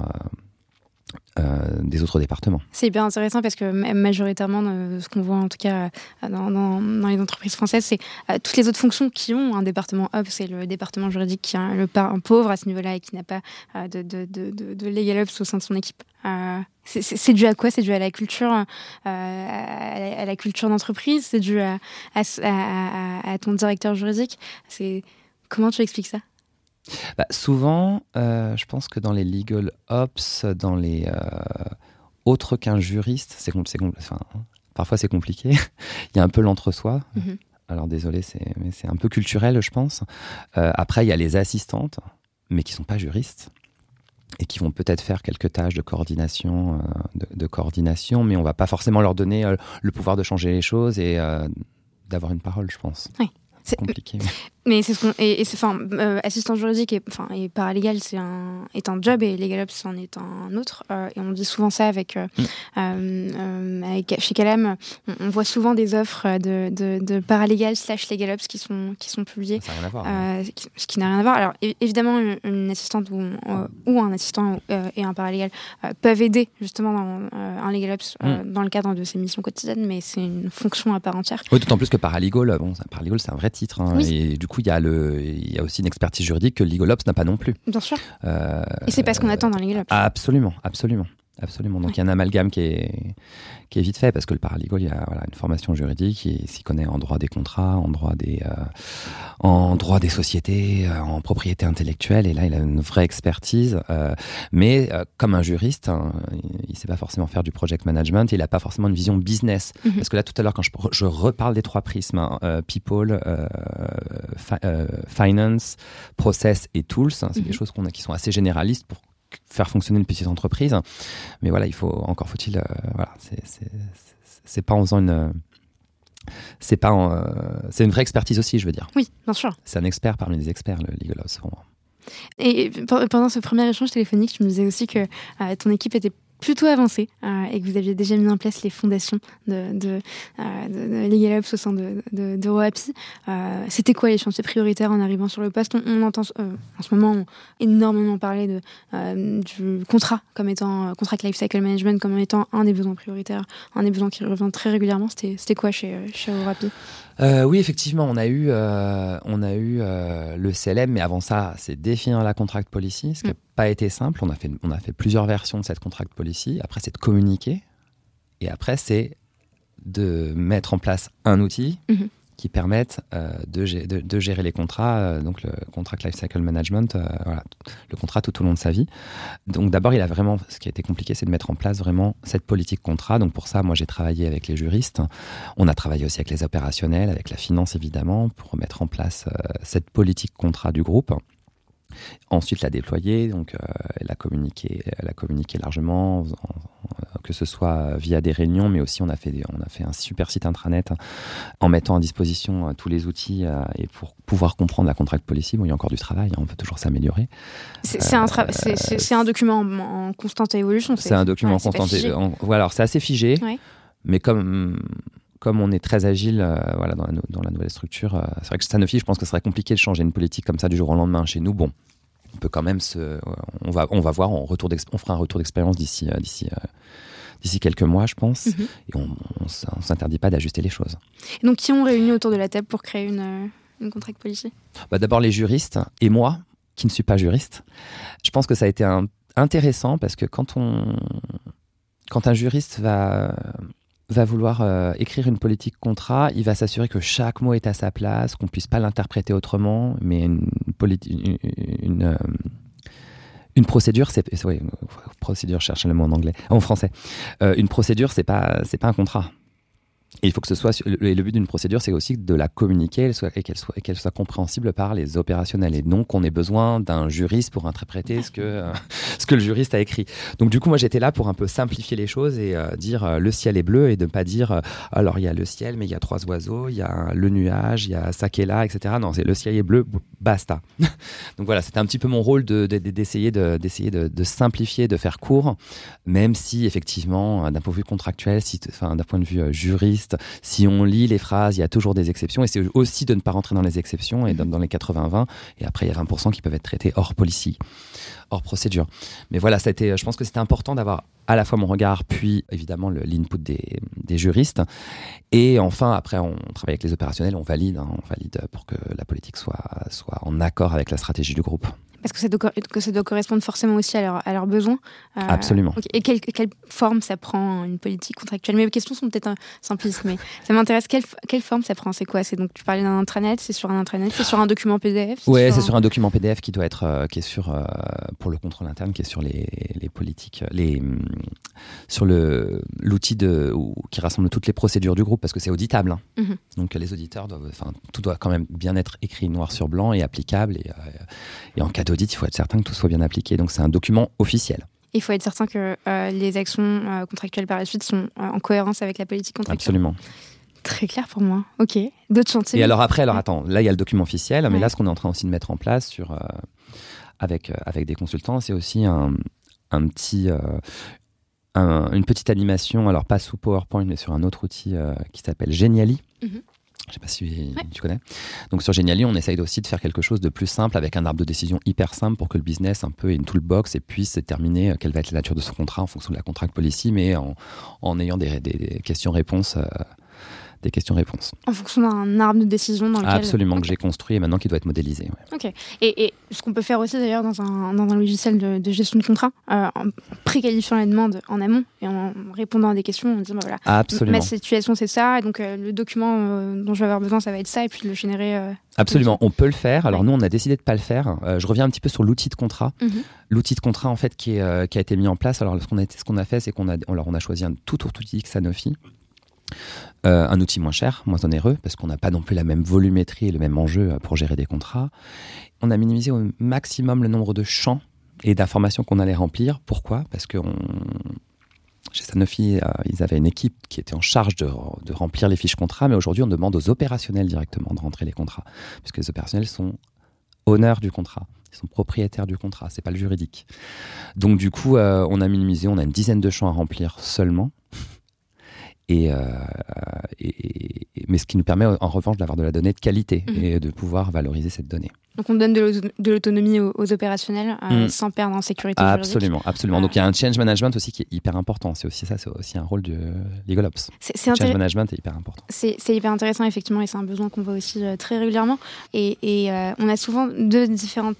Euh, des autres départements. C'est hyper intéressant parce que majoritairement, ce qu'on voit en tout cas dans, dans, les entreprises françaises, c'est toutes les autres fonctions qui ont un département up, c'est le département juridique qui est le un pauvre à ce niveau-là et qui n'a pas de, legal ops au sein de son équipe. C'est dû à quoi? C'est dû à la culture, euh, à, la, culture d'entreprise? C'est dû à, ton directeur juridique? Comment tu expliques ça? Bah, Souvent, euh, je pense que dans les legal ops, dans les euh, autres qu'un juriste, c'est enfin, parfois c'est compliqué. Il y a un peu l'entre-soi. Mm-hmm. Alors désolé, mais c'est un peu culturel, je pense. après, il y a les assistantes, mais qui sont pas juristes et qui vont peut-être faire quelques tâches de coordination, euh, de, coordination, mais on va pas forcément leur donner euh, le pouvoir de changer les choses et euh, d'avoir une parole, je pense. Oui. C'est compliqué. Mais c'est ce qu'on et, c'est enfin euh, assistant juridique et enfin et paralégal c'est un est un job et legal ops c'en est un autre euh, et on dit souvent ça avec, euh, mm. avec chez Calem on, voit souvent des offres de de, de paralégal slash legal ops qui sont qui sont publiées. Ça n'a rien à voir, ce qui n'a rien à voir. Alors évidemment une, assistante ou, ou un assistant et un paralégal peuvent aider justement dans un legal ops mm. dans le cadre de ses missions quotidiennes mais c'est une fonction à part entière. Oui d'autant plus que paralegal bon paralegal c'est un vrai titre hein, et du coup il y a le, il y a aussi une expertise juridique que le Legal Ops n'a pas non plus. Bien sûr. Euh, et c'est pas ce qu'on attend dans le Legal Ops. Absolument, absolument. Absolument. Donc il y a un amalgame qui est, qui est vite fait parce que le paralegal, il y a voilà, une formation juridique, il s'y connaît en droit des contrats, en droit des, euh, en droit des sociétés, euh, en propriété intellectuelle, et là il a une vraie expertise. Euh, mais comme un juriste, hein, il ne sait pas forcément faire du project management, il n'a pas forcément une vision business. Mhm. Parce que là tout à l'heure, quand je, je, reparle des trois prismes, hein, people, finance, process et tools, hein, c'est des mhm. choses qu'on a, qui sont assez généralistes pour faire fonctionner une petite entreprise. Mais voilà, il faut encore faut-il, euh, voilà, c'est pas en faisant une c'est pas euh, c'est une vraie expertise aussi, je veux dire. Oui, bien sûr. C'est un expert parmi les experts, le Legal House. Et pendant ce premier échange téléphonique, tu me disais aussi que euh, ton équipe était plutôt avancé euh, et que vous aviez déjà mis en place les fondations de, de, euh, de, Legal au sein de, euh, C'était quoi les chantiers prioritaires en arrivant sur le poste? On, entend en ce moment énormément parler de, du contrat comme étant contrat lifecycle management comme étant un des besoins prioritaires, un des besoins qui revient très régulièrement. C'était quoi chez, chez euh, oui, effectivement, on a eu, euh, on a eu euh, le CLM, mais avant ça, c'est définir la contract policy, ce qui n'a mm. pas été simple. On a, fait, on a fait plusieurs versions de cette contract policy. Après, c'est de communiquer. Et après, c'est de mettre en place un outil mm-hmm qui permettent euh, de, gérer les contrats, euh, donc le contract lifecycle management, euh, le contrat tout au long de sa vie. Donc d'abord, il a vraiment, ce qui a été compliqué, c'est de mettre en place vraiment cette politique contrat. Donc pour ça, moi, j'ai travaillé avec les juristes. On a travaillé aussi avec les opérationnels, avec la finance évidemment, pour mettre en place cette politique contrat du groupe. Ensuite, la déployer, donc la communiquer, la communiquer largement, que ce soit via des réunions, mais aussi on a fait, on a fait un super site intranet en mettant à disposition euh, tous les outils euh, et pour pouvoir comprendre la contract policy. Bon, il y a encore du travail, hein, on peut toujours s'améliorer. C'est un, euh, un, document en, constante évolution. C'est un document en constante évolution. Voilà, alors c'est assez figé, mais comme comme on est très agile voilà, dans, la, dans la nouvelle structure, c'est vrai que Sanofi, je pense que ce serait compliqué de changer une politique comme ça du jour au lendemain chez nous. Bon, on peut quand même se, on va, on va voir, on, retour on fera un retour d'expérience d'ici, d'ici d'ici quelques mois, je pense. Mhm. Et on ne s'interdit pas d'ajuster les choses. Et donc, qui ont réuni autour de la table pour créer une, euh, une contract policy? Bah, D'abord les juristes et moi, qui ne suis pas juriste. Je pense que ça a été intéressant parce que quand, on, quand un juriste va va vouloir euh, écrire une politique contrat, il va s'assurer que chaque mot est à sa place, qu'on puisse pas l'interpréter autrement, mais une, une, une, euh, une procédure, c'est oui, procédure, cherche le mot en anglais, en français. Euh, une procédure, c'est pas c'est pas un contrat. Et il faut que ce soit. Et le but d'une procédure, c'est aussi de la communiquer et qu'elle soit, soit compréhensible par les opérationnels. Et donc, on ait besoin d'un juriste pour interpréter ce que, euh, ce que le juriste a écrit. Donc, du coup, moi, j'étais là pour un peu simplifier les choses et euh, dire euh, le ciel est bleu et de ne pas dire alors il y a le ciel, mais il y a trois oiseaux, il y a le nuage, il y a ça qui est là, etc. Non, c'est le ciel est bleu, basta. donc, voilà, c'était un petit peu mon rôle d'essayer de, de, de, simplifier, de faire court, même si, effectivement, d'un point de vue contractuel, si, d'un point de vue juriste, si on lit les phrases, il y a toujours des exceptions. Et c'est aussi de ne pas rentrer dans les exceptions et dans, les 80-20. Et après, il y a 20% qui peuvent être traités hors policy, hors procédure. Mais voilà, ça a été, je pense que c'était important d'avoir à la fois mon regard, puis évidemment l'input des, des, juristes. Et enfin, après, on travaille avec les opérationnels, on valide, hein, on valide pour que la politique soit, soit en accord avec la stratégie du groupe. Parce que ça, doit, que ça doit correspondre forcément aussi à, leur, à leurs besoins. Euh, Absolument. Et quelle, quelle, forme ça prend une politique contractuelle? Mes questions sont peut-être simplistes, mais ça m'intéresse. Quelle, quelle, forme ça prend? C'est quoi? C'est donc tu parlais d'un intranet, c'est sur un intranet, c'est sur un document PDF Ouais, c'est sur un document PDF qui doit être, euh, qui est sur euh, pour le contrôle interne, qui est sur les, les politiques, les sur le l'outil de qui rassemble toutes les procédures du groupe parce que c'est auditable. Hein. Mhm. Donc les auditeurs doivent, enfin tout doit quand même bien être écrit noir sur blanc et applicable et, et en cas d'audit, il faut être certain que tout soit bien appliqué. Donc c'est un document officiel. Il faut être certain que euh, les actions euh, contractuelles par la suite sont euh, en cohérence avec la politique contractuelle. Absolument. Très clair pour moi. Ok. D'autres chantiers? Et alors après, alors attends, là il y a le document officiel, mais là ce qu'on est en train aussi de mettre en place sur, avec, avec des consultants, c'est aussi un, un petit, une petite animation, alors pas sous PowerPoint, mais sur un autre outil qui s'appelle Geniali. Mhm. Je sais pas si tu connais. Donc sur Geniali, on essaye aussi de faire quelque chose de plus simple avec un arbre de décision hyper simple pour que le business un peu ait une toolbox et puisse déterminer euh, quelle va être la nature de son contrat en fonction de la contract policy, mais en, en ayant des, des questions-réponses euh, des questions-réponses. En fonction d'un arbre de décision dans lequel... Absolument, que j'ai construit et maintenant qui doit être modélisé. Ok. Et, et, ce qu'on peut faire aussi d'ailleurs dans un, dans un logiciel de, gestion de contrat, euh, en préqualifiant la demande en amont et en répondant à des questions, on dit bah, voilà, Absolument. ma situation c'est ça, et donc euh, le document euh, dont je vais avoir besoin ça va être ça, et puis de le générer. Absolument, on peut le faire. Alors nous on a décidé de pas le faire. je reviens un petit peu sur l'outil de contrat. Mhm. L'outil de contrat en fait qui, est, qui a été mis en place. Alors ce qu'on a, ce qu'on a fait, c'est qu'on a, alors, on a choisi un tout autre outil que Sanofi. Euh, un outil moins cher, moins onéreux, parce qu'on n'a pas non plus la même volumétrie et le même enjeu euh, pour gérer des contrats. On a minimisé au maximum le nombre de champs et d'informations qu'on allait remplir. Pourquoi? Parce que chez Sanofi, euh, ils avaient une équipe qui était en charge de, remplir les fiches contrats, mais aujourd'hui, on demande aux opérationnels directement de rentrer les contrats, puisque les opérationnels sont honneurs du contrat. Ils sont propriétaires du contrat, c'est pas le juridique. Donc du coup, on a minimisé, on a une dizaine de champs à remplir seulement. Euh, et, mais ce qui nous permet en revanche d'avoir de la donnée de qualité mhm. et de pouvoir valoriser cette donnée. Donc on donne de l'autonomie aux, opérationnels euh, mm. sans perdre en sécurité Absolument, absolument. Donc il y a un change management aussi qui est hyper important. C'est aussi ça, c'est aussi un rôle de Legal Ops. C'est change management est hyper important. C'est hyper intéressant effectivement et c'est un besoin qu'on voit aussi euh, très régulièrement. Et, euh, on a souvent deux différents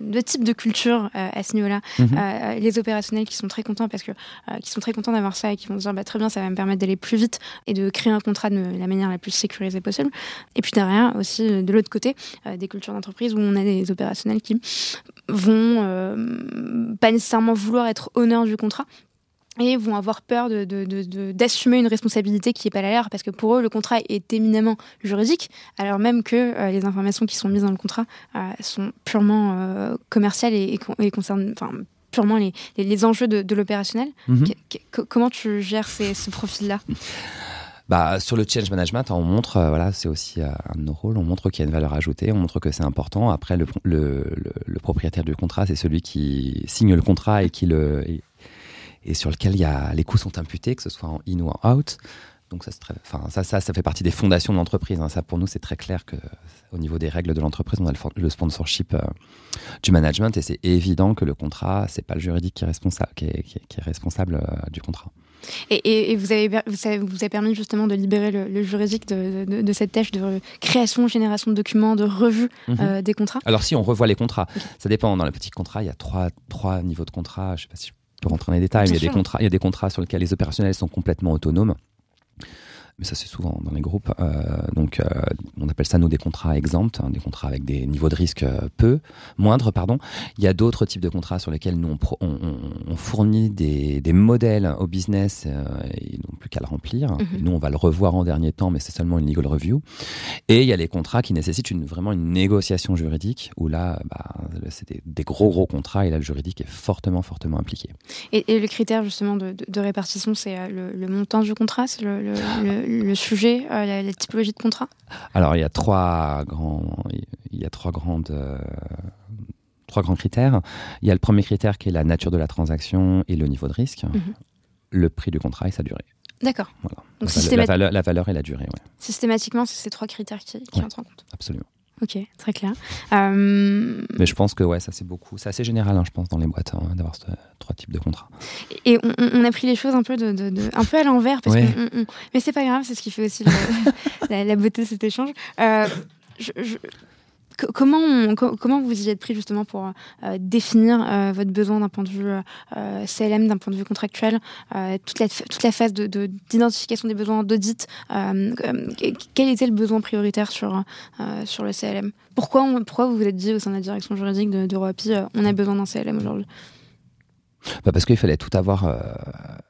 deux types de cultures à ce niveau-là. Mhm. les opérationnels qui sont très contents parce que qui sont très contents d'avoir ça et qui vont se dire bah, très bien, ça va me permettre d'aller plus vite et de créer un contrat de la manière la plus sécurisée possible. Et puis derrière aussi de l'autre côté des cultures d'entreprise où on a des opérationnels qui vont euh, pas nécessairement vouloir être honneurs du contrat et vont avoir peur d'assumer une responsabilité qui n'est pas la leur, parce que pour eux, le contrat est éminemment juridique, alors même que euh, les informations qui sont mises dans le contrat euh, sont purement commerciales et, concernent purement les, enjeux de, l'opérationnel. Mhm. Comment tu gères ce profil-là? Bah, sur le change management, on montre, euh, voilà, c'est aussi euh, un de nos rôles, on montre qu'il y a une valeur ajoutée, on montre que c'est important. Après, le, le, le, propriétaire du contrat, c'est celui qui signe le contrat et, qui le, et, sur lequel y a, les coûts sont imputés, que ce soit en in ou en out. Donc ça, ça, ça, ça, fait partie des fondations de l'entreprise. Hein. Ça, pour nous, c'est très clair que au niveau des règles de l'entreprise, on a le, sponsorship euh, du management et c'est évident que le contrat, c'est pas le juridique qui est responsable, qui est, qui est, responsable du contrat. Et, vous, avez, vous, avez, permis justement de libérer le, juridique de, cette tâche de création, génération de documents, de revue mhm. euh, des contrats? Alors si on revoit les contrats, ça dépend. Dans les petits contrats, il y a trois, trois niveaux de contrats. Je ne sais pas si je peux rentrer dans les détails, mais il y, a des contrats, il y a des contrats sur lesquels les opérationnels sont complètement autonomes mais ça c'est souvent dans les groupes. Euh, donc euh, on appelle ça nous des contrats exempts, hein, des contrats avec des niveaux de risque euh, peu, moindres, pardon. Il y a d'autres types de contrats sur lesquels nous on, on, fournit des, des, modèles au business et ils n'ont plus qu'à le remplir. Mhm. nous on va le revoir en dernier temps, mais c'est seulement une legal review. Et il y a les contrats qui nécessitent une, vraiment une négociation juridique où là bah, c'est des, gros gros contrats et là le juridique est fortement fortement impliqué. Et, le critère justement de, de, répartition, c'est le, montant du contrat, c'est le le sujet, euh, la, typologie de contrat? Alors, il y a trois grands, il y a trois grandes. Euh, trois grands critères. Il y a le premier critère qui est la nature de la transaction et le niveau de risque, mhm. le prix du contrat et sa durée. D'accord. Donc, la, valeur, la, valeur, et la durée. Systématiquement, c'est ces trois critères qui, qui entrent en compte. Absolument. Ok, très clair. Euh, Mais je pense que ouais, ça c'est beaucoup, c'est assez général, hein, je pense, dans les boîtes hein, d'avoir trois types de contrats. Et on, a pris les choses un peu de, un peu à l'envers, parce que mais c'est pas grave, c'est ce qui fait aussi la, beauté de cet échange. Euh, je, comment, vous y êtes pris justement pour euh, définir euh, votre besoin d'un point de vue euh, CLM, d'un point de vue contractuel, toute, la, phase d'identification de, des besoins d'audit Quel était le besoin prioritaire sur, le CLM pourquoi, pourquoi vous vous êtes dit au sein de la direction juridique de, de on a besoin d'un CLM aujourd'hui? Bah Parce qu'il fallait tout avoir. Euh,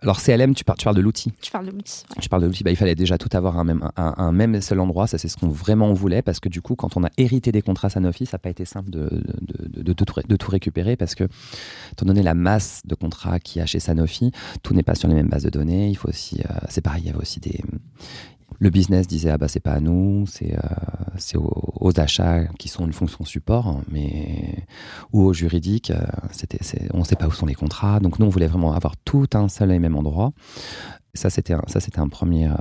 alors, CLM, tu, tu parles de l'outil. Tu parles de l'outil. Tu parles de l'outil. Bah, il fallait déjà tout avoir à un même, un, même seul endroit. Ça, c'est ce qu'on vraiment voulait. Parce que du coup, quand on a hérité des contrats Sanofi, ça n'a pas été simple de, de, de, tout, de, tout, récupérer. Parce que, étant donné la masse de contrats qu'il y a chez Sanofi, tout n'est pas sur les mêmes bases de données. Il faut aussi. Euh, c'est pareil, il y avait aussi des le business disait ah bah c'est pas à nous, c'est euh, aux, achats qui sont une fonction support, mais ou au juridique, euh, c'était on sait pas où sont les contrats. Donc nous on voulait vraiment avoir tout un seul et même endroit. Ça c'était ça c'était un premier euh,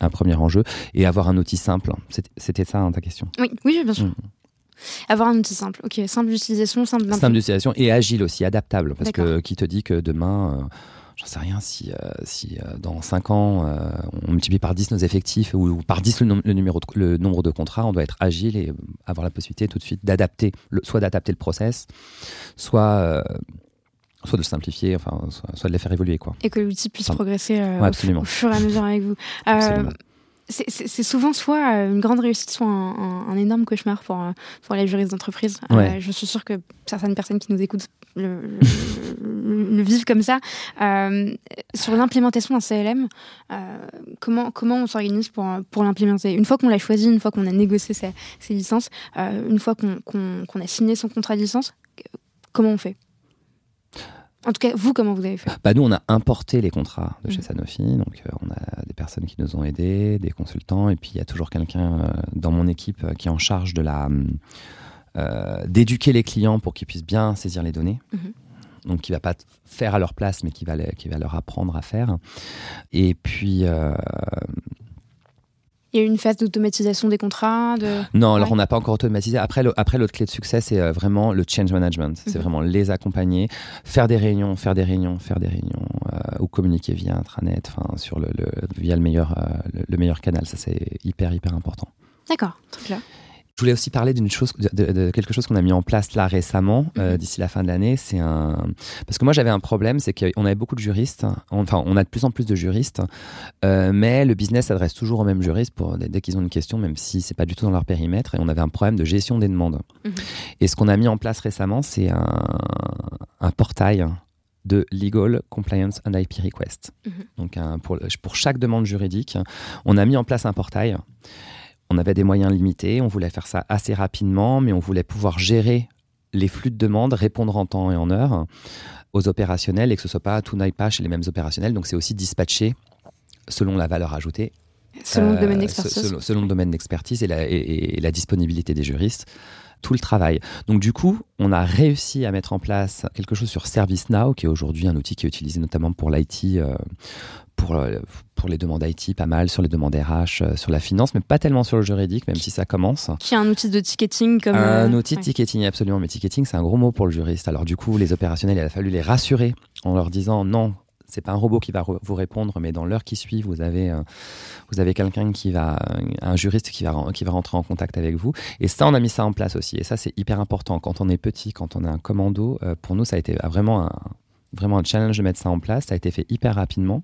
un premier enjeu et avoir un outil simple. C'était ça hein, ta question? Oui oui bien sûr. Mm. Avoir un outil simple, ok, simple d'utilisation, simple Simple d'utilisation et agile aussi, adaptable, parce que qui te dit que demain j'en sais rien, si, si dans 5 ans, on multiplie par 10 nos effectifs ou, par 10 le, numéro le nombre de contrats, on doit être agile et avoir la possibilité tout de suite d'adapter, soit d'adapter le process, soit soit de le simplifier, enfin, soit, de les faire évoluer. Quoi. Et que l'outil puisse progresser au, fur et à mesure avec vous. Euh, c'est souvent soit euh, une grande réussite, soit un, énorme cauchemar pour, euh, pour les juristes d'entreprise. je suis sûre que certaines personnes qui nous écoutent le, vivent comme ça. sur l'implémentation d'un CLM, comment, comment on s'organise pour, pour l'implémenter? Une fois qu'on l'a choisi, une fois qu'on a négocié ses, licences, une fois qu'on a signé son contrat de licence, comment on fait? En tout cas, vous, comment vous avez fait? Bah, Nous, on a importé les contrats de chez mmh. Sanofi. Donc, euh, on a des personnes qui nous ont aidés, des consultants. Et puis, il y a toujours quelqu'un euh, dans mon équipe euh, qui est en charge de la, d'éduquer les clients pour qu'ils puissent bien saisir les données. Mmh. Donc, qui va pas faire à leur place, mais qui va, qui va leur apprendre à faire. Et puis, il y a eu une phase d'automatisation des contrats de... Non, alors on n'a pas encore automatisé. Après, après l'autre clé de succès, c'est euh, vraiment le change management. C'est mhm. vraiment les accompagner, faire des réunions, faire des réunions, faire des réunions, euh, ou communiquer via intranet, enfin sur le, via le meilleur, euh, le, meilleur canal. Ça, c'est hyper, hyper important. D'accord, très clair. Je voulais aussi parler d'une chose, de, quelque chose qu'on a mis en place là récemment, euh, mhm. d'ici la fin de l'année. C'est un parce que moi j'avais un problème, c'est qu'on avait beaucoup de juristes. Enfin, on a de plus en plus de juristes, euh, mais le business s'adresse toujours aux mêmes juristes pour dès qu'ils ont une question, même si c'est pas du tout dans leur périmètre. Et on avait un problème de gestion des demandes. Mhm. Et ce qu'on a mis en place récemment, c'est un, portail de Legal Compliance and IP Request. Mhm. Donc pour, pour chaque demande juridique, on a mis en place un portail on avait des moyens limités, on voulait faire ça assez rapidement, mais on voulait pouvoir gérer les flux de demandes, répondre en temps et en heure aux opérationnels et que ce soit pas tout n'aille pas chez les mêmes opérationnels. Donc c'est aussi dispatché selon la valeur ajoutée. Selon le domaine euh, d'expertise. Selon, le domaine d'expertise et la, disponibilité des juristes tout le travail. Donc du coup, on a réussi à mettre en place quelque chose sur ServiceNow, qui est aujourd'hui un outil qui est utilisé notamment pour l'IT, euh, pour, euh, pour les demandes IT, pas mal sur les demandes RH, euh, sur la finance, mais pas tellement sur le juridique, même si ça commence. Qui est un outil de ticketing comme... Un outil de ticketing, absolument. Mais ticketing, c'est un gros mot pour le juriste. Alors du coup, les opérationnels, il a fallu les rassurer en leur disant non, c'est pas un robot qui va vous répondre, mais dans l'heure qui suit, vous avez, euh, vous avez quelqu'un qui va, un juriste qui va, qui va rentrer en contact avec vous. Et ça, on a mis ça en place aussi. Et ça, c'est hyper important. Quand on est petit, quand on a un commando, pour nous, ça a été vraiment un, vraiment un challenge de mettre ça en place. Ça a été fait hyper rapidement.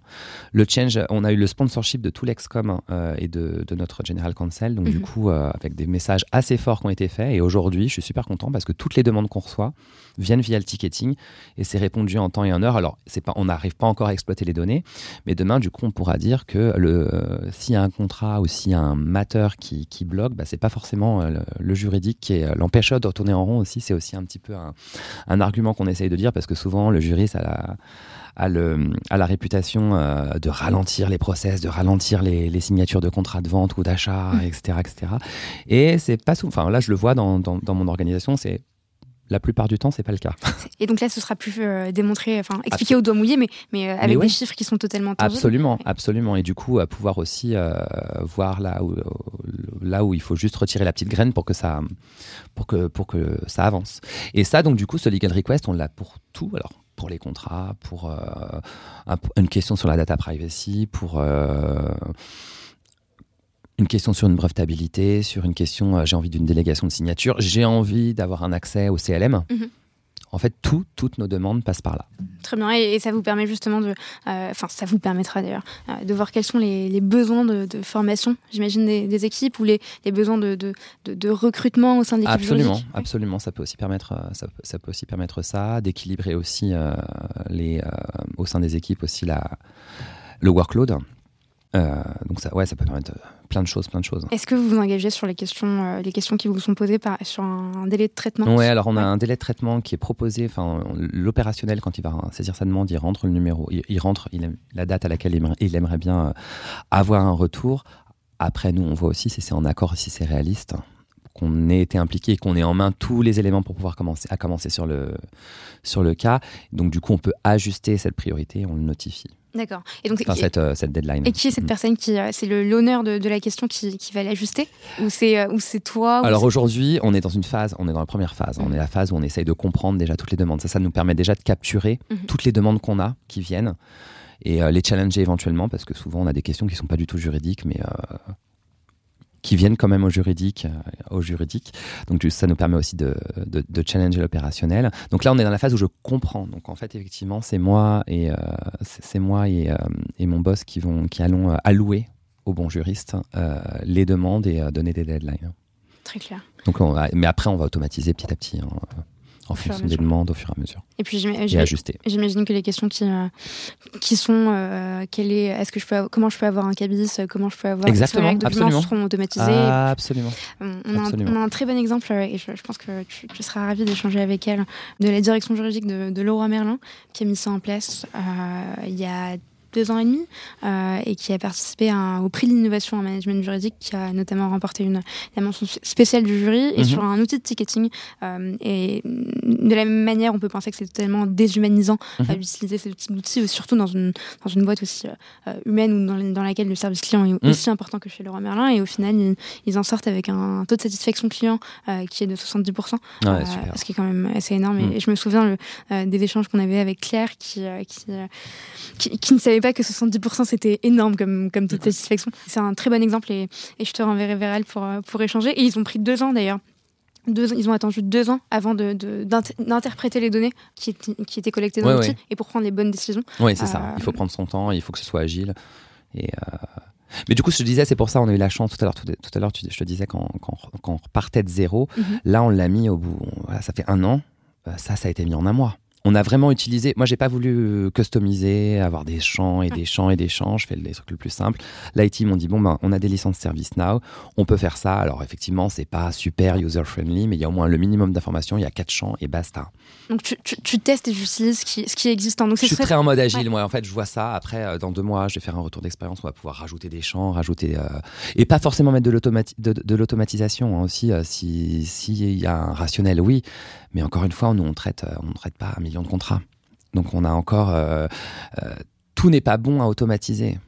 Le change, on a eu le sponsorship de tout l'excom euh, et de, notre General Counsel. Donc, du mhm. coup, euh, avec des messages assez forts qui ont été faits. Et aujourd'hui, je suis super content parce que toutes les demandes qu'on reçoit viennent via le ticketing et c'est répondu en temps et en heure. Alors, c'est pas, on n'arrive pas encore à exploiter les données, mais demain, du coup, on pourra dire que le, euh, s'il y a un contrat ou s'il y a un mateur qui, qui bloque, bah, c'est pas forcément le, juridique qui l'empêcheur de retourner en rond aussi. C'est aussi un petit peu un, un argument qu'on essaye de dire parce que souvent, le juriste à la, réputation euh, de ralentir les process, de ralentir les, signatures de contrats de vente ou d'achat, etc., mmh. etc. Et c'est pas souvent. Enfin, là, je le vois dans, mon organisation, c'est la plupart du temps, c'est pas le cas. Et donc là, ce sera plus euh, démontré, enfin expliqué au doigt mouillé, mais, mais euh, avec des chiffres qui sont totalement tangibles. Absolument, absolument. Et du coup, à pouvoir aussi voir là où, là où il faut juste retirer la petite graine pour que ça, pour que, pour que ça avance. Et ça, donc du coup, ce legal request, on l'a pour tout. Alors pour les contrats, pour euh, une question sur la data privacy, pour euh, une question sur une brevetabilité, sur une question, euh, j'ai envie d'une délégation de signature, j'ai envie d'avoir un accès au CLM. Mhm en fait, tout, toutes nos demandes passent par là. Très bien, et, ça vous permet justement de, euh, enfin, ça vous permettra d'ailleurs euh, de voir quels sont les, besoins de, formation, j'imagine, des, équipes ou les, besoins de, de, recrutement au sein des équipes Absolument, absolument, ça peut aussi permettre ça, ça peut aussi permettre ça, d'équilibrer aussi les, au sein des équipes aussi la, le workload. Donc ça, ouais, ça peut permettre plein de choses, plein de choses. Est-ce que vous vous engagez sur les questions, euh, les questions qui vous sont posées par, sur un délai de traitement Oui, alors on a un délai de traitement qui est proposé. Enfin, l'opérationnel quand il va saisir sa demande, il rentre le numéro, il, rentre il, la date à laquelle il aimerait, bien euh, avoir un retour. Après, nous, on voit aussi si c'est en accord, si c'est réaliste qu'on ait été impliqué et qu'on ait en main tous les éléments pour pouvoir commencer à commencer sur le sur le cas. Donc du coup, on peut ajuster cette priorité, on le notifie. D'accord. Et donc enfin, cette, euh, cette, deadline. Et qui est cette mm. personne qui euh, c'est l'honneur de, de, la question qui, qui va l'ajuster? Ou c'est euh, ou c'est toi Alors aujourd'hui, on est dans une phase, on est dans la première phase. On mm. est la phase où on essaye de comprendre déjà toutes les demandes. Ça, ça nous permet déjà de capturer mm-hmm. toutes les demandes qu'on a qui viennent et les challenger éventuellement parce que souvent on a des questions qui sont pas du tout juridiques, mais qui viennent quand même au juridique. Euh, au juridique. Donc ça nous permet aussi de, de, challenger l'opérationnel. Donc là, on est dans la phase où je comprends. Donc en fait, effectivement, c'est moi et euh, c'est moi et, euh, et, mon boss qui vont qui allons allouer au bon juriste les demandes et donner des deadlines. Très clair. Donc mais après, on va automatiser petit à petit. Hein en fonction des demandes au fur et à mesure. Et puis j'imagine que les questions qui, euh, qui sont euh, est, est-ce que je peux, comment je peux avoir un cabis, comment je peux avoir Exactement, les absolument. seront automatisés. absolument. On, A un, très bon exemple et je, pense que tu, seras ravi d'échanger avec elle de la direction juridique de, de Laura Merlin qui a mis ça en place euh, il y a deux ans et demi euh, et qui a participé au prix de l'innovation en management juridique, qui a notamment remporté une mention spéciale du jury et mhm. sur un outil de ticketing. Euh, et de la même manière, on peut penser que c'est totalement déshumanisant mhm. d'utiliser ce type d'outil, surtout dans une, dans une boîte aussi euh, humaine ou dans, dans, laquelle le service client est mhm. aussi important que chez Leroy Merlin. Et au final, ils, en sortent avec un taux de satisfaction client qui est de 70%, ce qui est quand même assez énorme. Et, je me souviens le, des échanges qu'on avait avec Claire qui, qui, qui, qui ne savait pas que 70% c'était énorme comme, comme de satisfaction. C'est un très bon exemple et, et, je te renverrai vers elle pour, euh, pour échanger. Et ils ont pris deux ans d'ailleurs. Deux, ils ont attendu deux ans avant d'interpréter de, les données qui, qui, étaient collectées dans l'outil et pour prendre les bonnes décisions. Oui, c'est ça. Euh, il faut prendre son temps, il faut que ce soit agile. Et euh, Mais du coup, je te disais, c'est pour ça on a eu la chance tout à l'heure. Tout, à l'heure, je te disais quand, quand, on repartait de zéro. Mhm. Là, on l'a mis au bout. Voilà, ça fait un an. Ça, ça a été mis en un mois on a vraiment utilisé. Moi, j'ai pas voulu euh, customiser, avoir des champs et des champs et des champs. Je fais les trucs le plus simple. L'IT m'ont dit bon ben, on a des licences service now, on peut faire ça. Alors effectivement, c'est pas super user friendly, mais il y a au moins le minimum d'informations. Il y a quatre champs et basta. Donc tu, tu, testes et j'utilise ce qui, ce qui est existant. Donc je suis très en mode agile. Moi, en fait, je vois ça. Après, euh, dans deux mois, je vais faire un retour d'expérience. On va pouvoir rajouter des champs, rajouter euh, et pas forcément mettre de l'automatisation hein, aussi. si s'il y a un rationnel, oui. Mais encore une fois, nous, on traite, on ne traite pas un de contrats. Donc on a encore... Euh, euh, tout n'est pas bon à automatiser.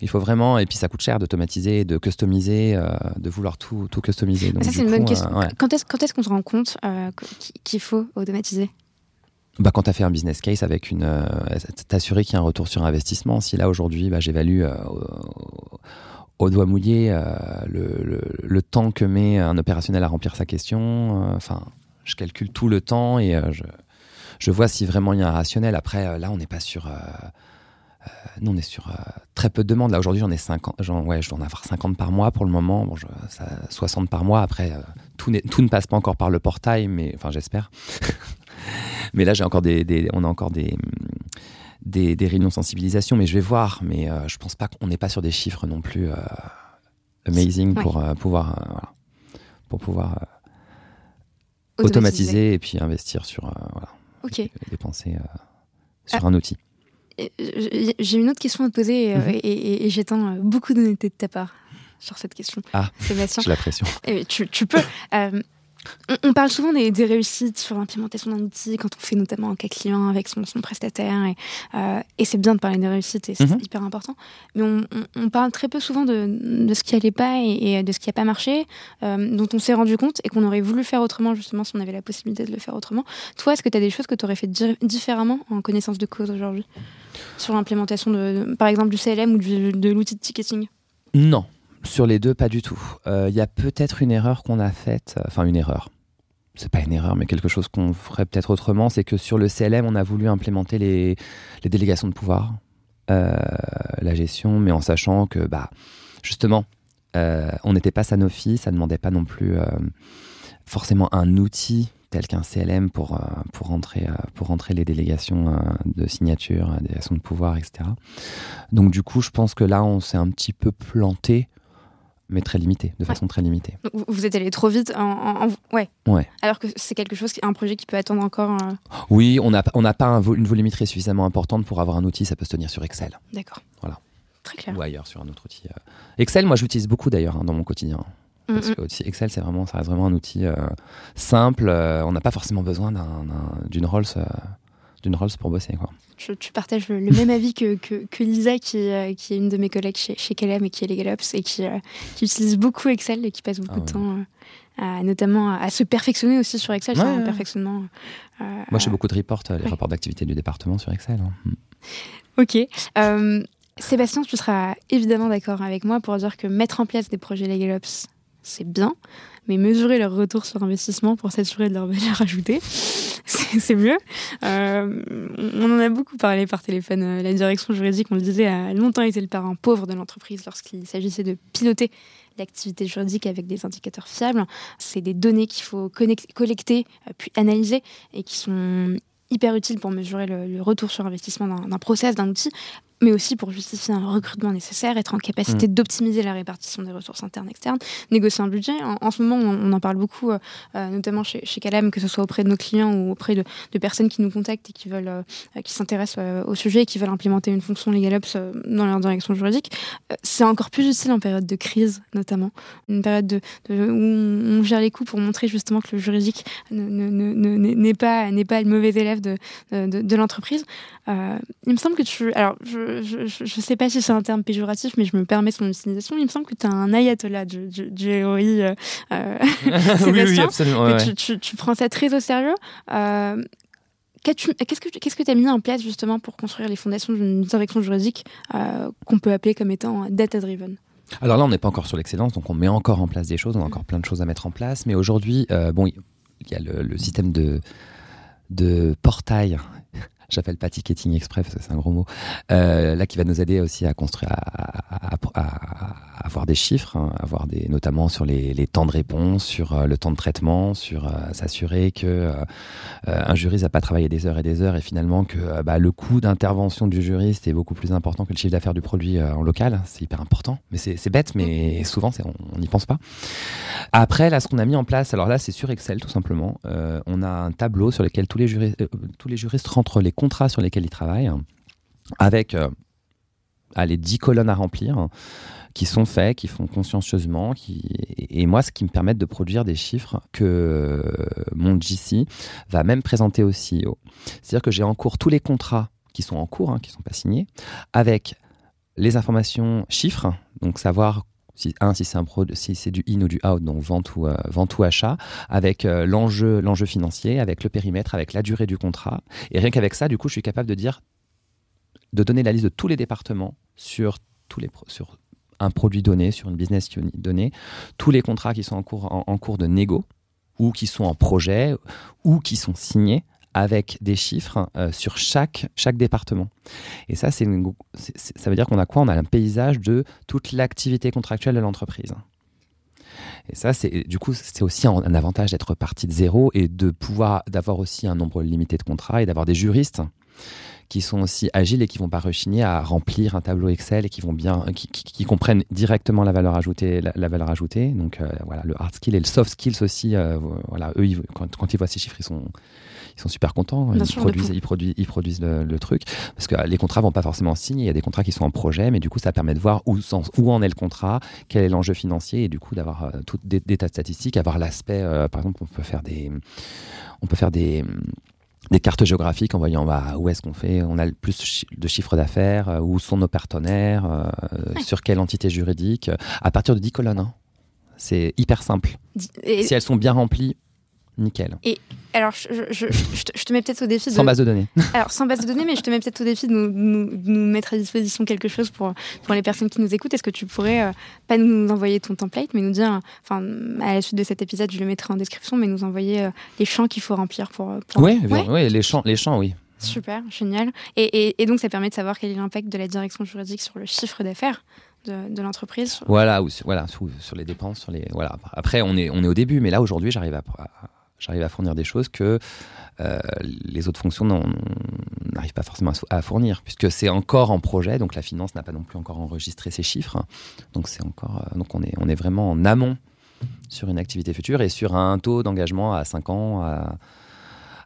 Il faut vraiment, et puis ça coûte cher d'automatiser, de customiser, euh, de vouloir tout, tout customiser. ça, c'est une bonne question. Quand est-ce qu'on se rend compte qu'il faut automatiser? Bah, quand tu as fait un business case avec une. t'assurer qu'il y a un retour sur investissement. Si là, aujourd'hui, bah, j'évalue au, doigt mouillé le, le, temps que met un opérationnel à remplir sa question, enfin, je calcule tout le temps et je je vois si vraiment il y a un rationnel. Après, euh, là, on n'est pas sur. Euh, euh, nous, on est sur très peu de demandes. Là, aujourd'hui, j'en ai 50. Genre, ouais, je dois en avoir 50 par mois pour le moment. Bon, 60 par mois. Après, tout, tout, ne passe pas encore par le portail, mais enfin, j'espère. mais là, j'ai encore des, on a encore des, des, des, réunions de sensibilisation, mais je vais voir. Mais je pense pas qu'on n'est pas sur des chiffres non plus amazing pour pouvoir, pour pouvoir automatiser. et puis investir sur voilà, Ok. dépenser euh, sur un outil. J'ai une autre question à te poser euh, mhm. et, j'attends euh, beaucoup d'honnêteté de ta part sur cette question. Ah, j'ai la pression. Eh, tu, tu peux. On, parle souvent des, réussites sur l'implémentation d'un outil quand on fait notamment un cas client avec son, prestataire et, euh, et c'est bien de parler des réussites et c'est mhm. hyper important. Mais on, parle très peu souvent de, ce qui allait pas et, de ce qui n'a pas marché, euh, dont on s'est rendu compte et qu'on aurait voulu faire autrement justement si on avait la possibilité de le faire autrement. Toi, est-ce que tu as des choses que tu aurais fait différemment en connaissance de cause aujourd'hui? Sur l'implémentation de, par exemple du CLM ou de l'outil de ticketing? Non, sur les deux, pas du tout. Il euh, y a peut-être une erreur qu'on a faite, euh, enfin une erreur. C'est pas une erreur, mais quelque chose qu'on ferait peut-être autrement, c'est que sur le CLM, on a voulu implémenter les, délégations de pouvoir, euh, la gestion, mais en sachant que, bah, justement, on n'était pas Sanofi, ça ne demandait pas non plus forcément un outil tel qu'un CLM pour, pour, rentrer, pour rentrer les délégations de signature, délégations de pouvoir, etc. Donc du coup, je pense que là, on s'est un petit peu planté mais très limité, de façon très limitée. Vous êtes allé trop vite, en, Ouais. ouais. Alors que c'est quelque chose, un projet qui peut attendre encore. Oui, on n'a on pas un une volumétrie suffisamment importante pour avoir un outil, ça peut se tenir sur Excel. D'accord. Voilà. Très clair. Ou ailleurs sur un autre outil. Excel, moi, j'utilise beaucoup d'ailleurs hein, dans mon quotidien. Mm, Parce que Excel, c'est vraiment, ça reste vraiment un outil simple. on n'a pas forcément besoin d'une Rolls, d'une Rolls pour bosser. Quoi. tu partages le, même avis que, que, Lisa, qui, qui, est une de mes collègues chez, chez KLM et qui est Legalops et qui, qui utilise beaucoup Excel et qui passe beaucoup ah de temps notamment à se perfectionner aussi sur Excel. c'est un perfectionnement. Euh, Moi, je fais beaucoup de reports, les rapports d'activité du département sur Excel. Hein. Mm. Ok. Euh, Sébastien, tu seras évidemment d'accord avec moi pour dire que mettre en place des projets LegalOps, c'est bien, mais mesurer leur retour sur investissement pour s'assurer de leur valeur ajoutée, c'est mieux. Euh, on en a beaucoup parlé par téléphone. La direction juridique, on le disait, a longtemps été le parent pauvre de l'entreprise lorsqu'il s'agissait de piloter l'activité juridique avec des indicateurs fiables. C'est des données qu'il faut collecter, euh, puis analyser et qui sont hyper utiles pour mesurer le, le retour sur investissement d'un process, d'un outil mais aussi pour justifier un recrutement nécessaire, être en capacité mm. d'optimiser la répartition des ressources internes externes, négocier un budget. En, ce moment, on, en parle beaucoup, euh, euh, notamment chez, chez Calem, que ce soit auprès de nos clients ou auprès de, de personnes qui nous contactent et qui veulent, euh, qui s'intéressent au sujet et qui veulent implémenter une fonction LegalOps dans leur direction juridique. c'est encore plus utile en période de crise, notamment, une période de, où on gère les coûts pour montrer justement que le juridique n'est pas n'est pas le mauvais élève de, de, de l'entreprise. il me semble que tu, alors je, je, ne sais pas si c'est un terme péjoratif, mais je me permets son utilisation. Il me semble que tu as un ayatollah du, du, du euh oui, oui, absolument. Tu, tu, prends ça très au sérieux. Euh, Qu'est-ce que tu as mis en place justement pour construire les fondations d'une direction juridique euh, qu'on peut appeler comme étant data-driven? Alors là, on n'est pas encore sur l'excellence, donc on met encore en place des choses, on a encore plein de choses à mettre en place. Mais aujourd'hui, euh, bon, il y a le, le système de, de portail j'appelle pas ticketing express, c'est un gros mot, euh, là qui va nous aider aussi à construire, à, avoir des chiffres, hein, avoir des, notamment sur les, temps de réponse, sur euh, le temps de traitement, sur euh, s'assurer que un juriste n'a pas travaillé des heures et des heures et finalement que bah, le coût d'intervention du juriste est beaucoup plus important que le chiffre d'affaires du produit en local. C'est hyper important, mais c'est bête, mais souvent on n'y pense pas. Après, là, ce qu'on a mis en place, alors là, c'est sur Excel tout simplement. on a un tableau sur lequel tous les juristes, tous les juristes rentrent les contrats sur lesquels ils travaillent, avec euh, les 10 colonnes à remplir, qui sont faits, qui font consciencieusement, et moi, ce qui me permet de produire des chiffres que euh, mon GC va même présenter au CEO. C'est-à-dire que j'ai en cours tous les contrats qui sont en cours, hein, qui ne sont pas signés, avec les informations chiffres, donc savoir si, un, si c'est un si c'est du in ou du out, donc vente ou, euh, vente ou achat, avec euh, l'enjeu, l'enjeu financier, avec le périmètre, avec la durée du contrat. Et rien qu'avec ça, du coup, je suis capable de dire, de donner la liste de tous les départements sur tous les, sur un produit donné, sur une business donnée, tous les contrats qui sont en cours, en cours de négo, ou qui sont en projet, ou qui sont signés avec des chiffres euh, sur chaque, chaque département. Et ça, c'est ça veut dire qu'on a quoi? On a un paysage de toute l'activité contractuelle de l'entreprise. Et ça, c'est du coup, c'est aussi un, avantage d'être parti de zéro et de pouvoir d'avoir aussi un nombre limité de contrats et d'avoir des juristes qui sont aussi agiles et qui vont pas rechigner à remplir un tableau Excel et qui vont bien, qui, comprennent directement la valeur ajoutée, la, valeur ajoutée. Donc euh, voilà, le hard skill et le soft skills aussi. Euh, voilà, eux, quand, quand, ils voient ces chiffres, ils sont ils sont super contents. ils, produisent, ils, produisent, ils produisent le, truc. Parce que les contrats vont pas forcément signer. Il y a des contrats qui sont en projet, mais du coup, ça permet de voir où, où en est le contrat, quel est l'enjeu financier, et du coup, d'avoir euh, des, tas de statistiques, avoir l'aspect, euh, par exemple, on peut faire des. On peut faire des des cartes géographiques en voyant bah, où est-ce qu'on fait, on a le plus de chiffres d'affaires, euh, où sont nos partenaires, sur quelle entité juridique, à partir de 10 colonnes. Hein. C'est hyper simple. Si elles sont bien remplies, Nickel. Et alors, je, te, mets peut-être au défi de... Sans base de données. Alors, sans base de données, mais je te mets peut-être au défi de nous, mettre à disposition quelque chose pour, pour les personnes qui nous écoutent. Est-ce que tu pourrais, euh, pas nous envoyer ton template, mais nous dire, enfin, à la suite de cet épisode, je le mettrai en description, mais nous envoyer euh, les champs qu'il faut remplir pour... Oui, oui les, champs, les champs, oui. Super, génial. Et, et, donc, ça permet de savoir quel est l'impact de la direction juridique sur le chiffre d'affaires de, l'entreprise. Voilà, ou, voilà sur, les dépenses, sur les voilà. Après, on est on est au début, mais là aujourd'hui, j'arrive à, j'arrive à fournir des choses que euh, les autres fonctions n'arrivent pas forcément à, fournir, puisque c'est encore en projet, donc la finance n'a pas non plus encore enregistré ces chiffres. Donc c'est encore, euh, donc on est, on est vraiment en amont sur une activité future et sur un taux d'engagement à 5 ans, à,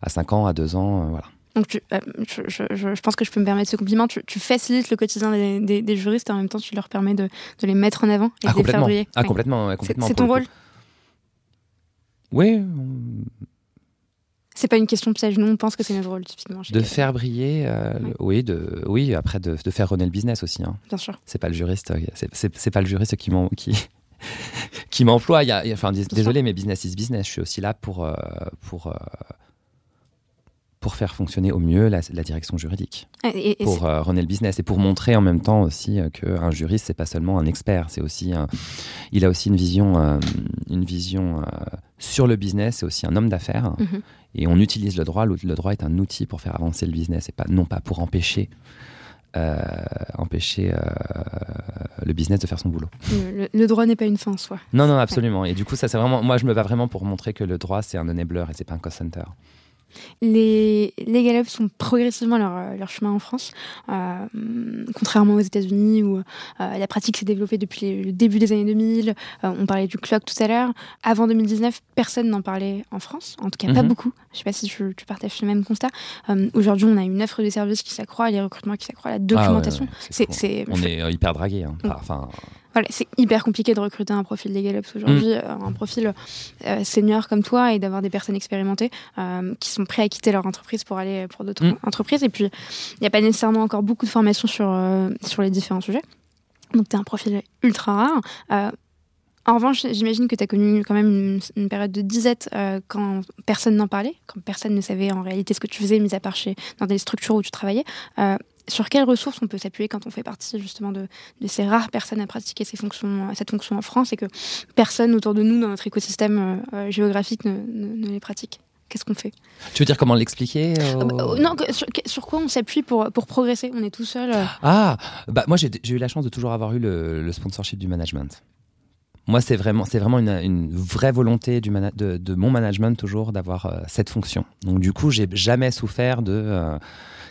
à 5 ans, à 2 ans, euh, voilà. Donc, tu, euh, je, je, je, pense que je peux me permettre ce compliment. Tu, tu facilites le quotidien des, des, des, juristes et en même temps, tu leur permets de, de les mettre en avant et ah, de les faire briller. Ah, ouais. complètement, ouais, complètement. C'est ton rôle Oui. C'est pas une question de piège. Nous, on pense que c'est notre rôle, typiquement. de faire briller, euh, ouais. oui, de, oui, après de, de faire runner le business aussi. Hein. Bien sûr. C'est pas le juriste, c'est pas le juriste qui m'en qui qui m'emploie. Il y a, enfin, désolé, mais business is business. Je suis aussi là pour euh, pour euh, pour faire fonctionner au mieux la, la direction juridique, et, et pour euh, runner le business et pour montrer en même temps aussi euh, qu'un juriste c'est pas seulement un expert, c'est aussi un, il a aussi une vision, euh, une vision euh, sur le business, c'est aussi un homme d'affaires mm -hmm. et on utilise le droit. Le droit est un outil pour faire avancer le business et pas non pas pour empêcher. Euh, empêcher le business de faire son boulot. Le, le droit n'est pas une fin en soi. Non, non, absolument. Et du coup, ça, c'est vraiment. Moi, je me bats vraiment pour montrer que le droit, c'est un enabler et c'est pas un cost center. Les, les Gallups font progressivement leur, leur chemin en France, euh, contrairement aux États-Unis où euh, la pratique s'est développée depuis le début des années 2000. Euh, on parlait du clock tout à l'heure. Avant 2019, personne n'en parlait en France, en tout cas mm -hmm. pas beaucoup. Je ne sais pas si tu, tu, partages ce même constat. Euh, Aujourd'hui, on a une offre de services qui s'accroît, les recrutements qui s'accroît, la documentation. Ah ouais, ouais, on est hyper dragué. Hein. Enfin, voilà, c'est hyper compliqué de recruter un profil légal aujourd'hui, mmh. euh, un profil euh, senior comme toi et d'avoir des personnes expérimentées euh, qui sont prêts à quitter leur entreprise pour aller pour d'autres mmh. entreprises. Et puis, il n'y a pas nécessairement encore beaucoup de formation sur, euh, sur les différents sujets. Donc, tu as un profil ultra rare. Euh, en revanche, j'imagine que tu as connu quand même une, une période de disette euh, quand personne n'en parlait, quand personne ne savait en réalité ce que tu faisais, mis à part chez, dans des structures où tu travaillais. Euh, sur quelles ressources on peut s'appuyer quand on fait partie justement de, de, ces rares personnes à pratiquer ces fonctions, cette fonction en France et que personne autour de nous dans notre écosystème euh, géographique ne, ne, ne les pratique Qu'est-ce qu'on fait? Tu veux dire comment l'expliquer euh... euh, Non, sur, sur, quoi on s'appuie pour, pour progresser? On est tout seul euh... Ah, bah moi j'ai eu la chance de toujours avoir eu le, le sponsorship du management. Moi, c'est vraiment, c'est vraiment une, une, vraie volonté du de, de, mon management toujours d'avoir euh, cette fonction. Donc, du coup, j'ai jamais souffert de euh,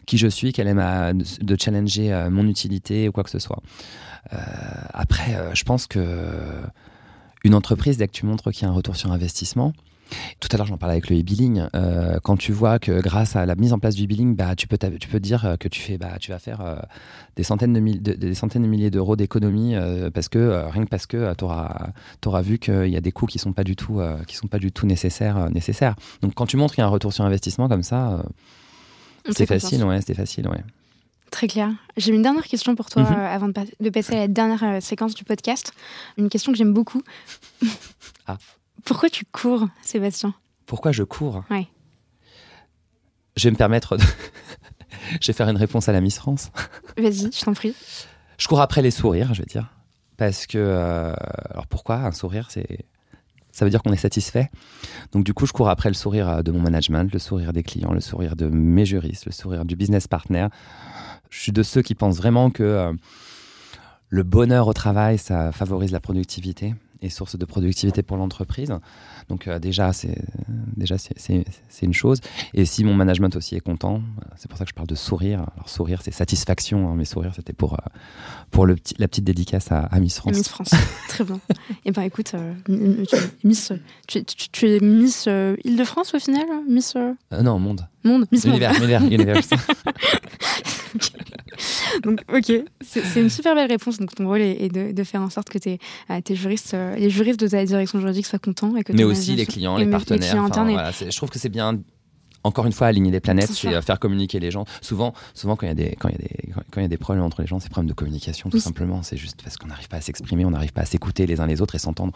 qui je suis, quelle est ma, de challenger euh, mon utilité ou quoi que ce soit. Euh, après, je pense que une entreprise, dès que tu montres qu'il y a un retour sur investissement, tout à l'heure, j'en parlais avec le e-billing. Euh, quand tu vois que grâce à la mise en place du e-billing, bah, tu peux, tu peux dire que tu fais, bah, tu vas faire euh, des centaines de, milliers d'euros d'économie euh, parce que rien que parce que tu auras, vu qu'il y a des coûts qui sont pas du tout, qui sont pas du tout nécessaires, nécessaires. Donc, quand tu montres qu'il y a un retour sur investissement comme ça, c'est facile, ouais, c'est facile, ouais. Très clair. J'ai une dernière question pour toi mm -hmm. euh, avant de, pa de, passer à la dernière euh, séquence du podcast. Une question que j'aime beaucoup. ah. Pourquoi tu cours, Sébastien? Pourquoi je cours? Oui. Je vais me permettre de. je vais faire une réponse à la Miss France. Vas-y, je t'en prie. Je cours après les sourires, je vais dire. Parce que. Euh, alors pourquoi un sourire C'est. Ça veut dire qu'on est satisfait. Donc du coup, je cours après le sourire de mon management, le sourire des clients, le sourire de mes juristes, le sourire du business partner. Je suis de ceux qui pensent vraiment que euh, le bonheur au travail, ça favorise la productivité et source de productivité pour l'entreprise. Donc euh, déjà, c'est déjà c'est une chose. Et si mon management aussi est content, c'est pour ça que je parle de sourire. Alors sourire, c'est satisfaction, hein, mais sourire, c'était pour euh, pour le petit, la petite dédicace à, à Miss France. Miss France, très bien. Et ben écoute, euh, Miss, tu, tu, tu, es Miss euh, Île-de-France au final, Miss. non, monde. Monde, Miss Univers, Monde. univers, univers. Donc, ok, c'est une super belle réponse. Donc, ton rôle est, est de, de, faire en sorte que tes, euh, tes juristes, euh, les juristes de ta direction juridique soient contents. Et que Mais aussi les clients, les partenaires. Les clients enfin, voilà, je trouve que c'est bien encore une fois aligner les planètes c'est faire communiquer les gens souvent souvent quand il y a des quand il y a des quand il y a des problèmes entre les gens c'est problème de communication tout oui. simplement c'est juste parce qu'on n'arrive pas à s'exprimer on n'arrive pas à s'écouter les uns les autres et s'entendre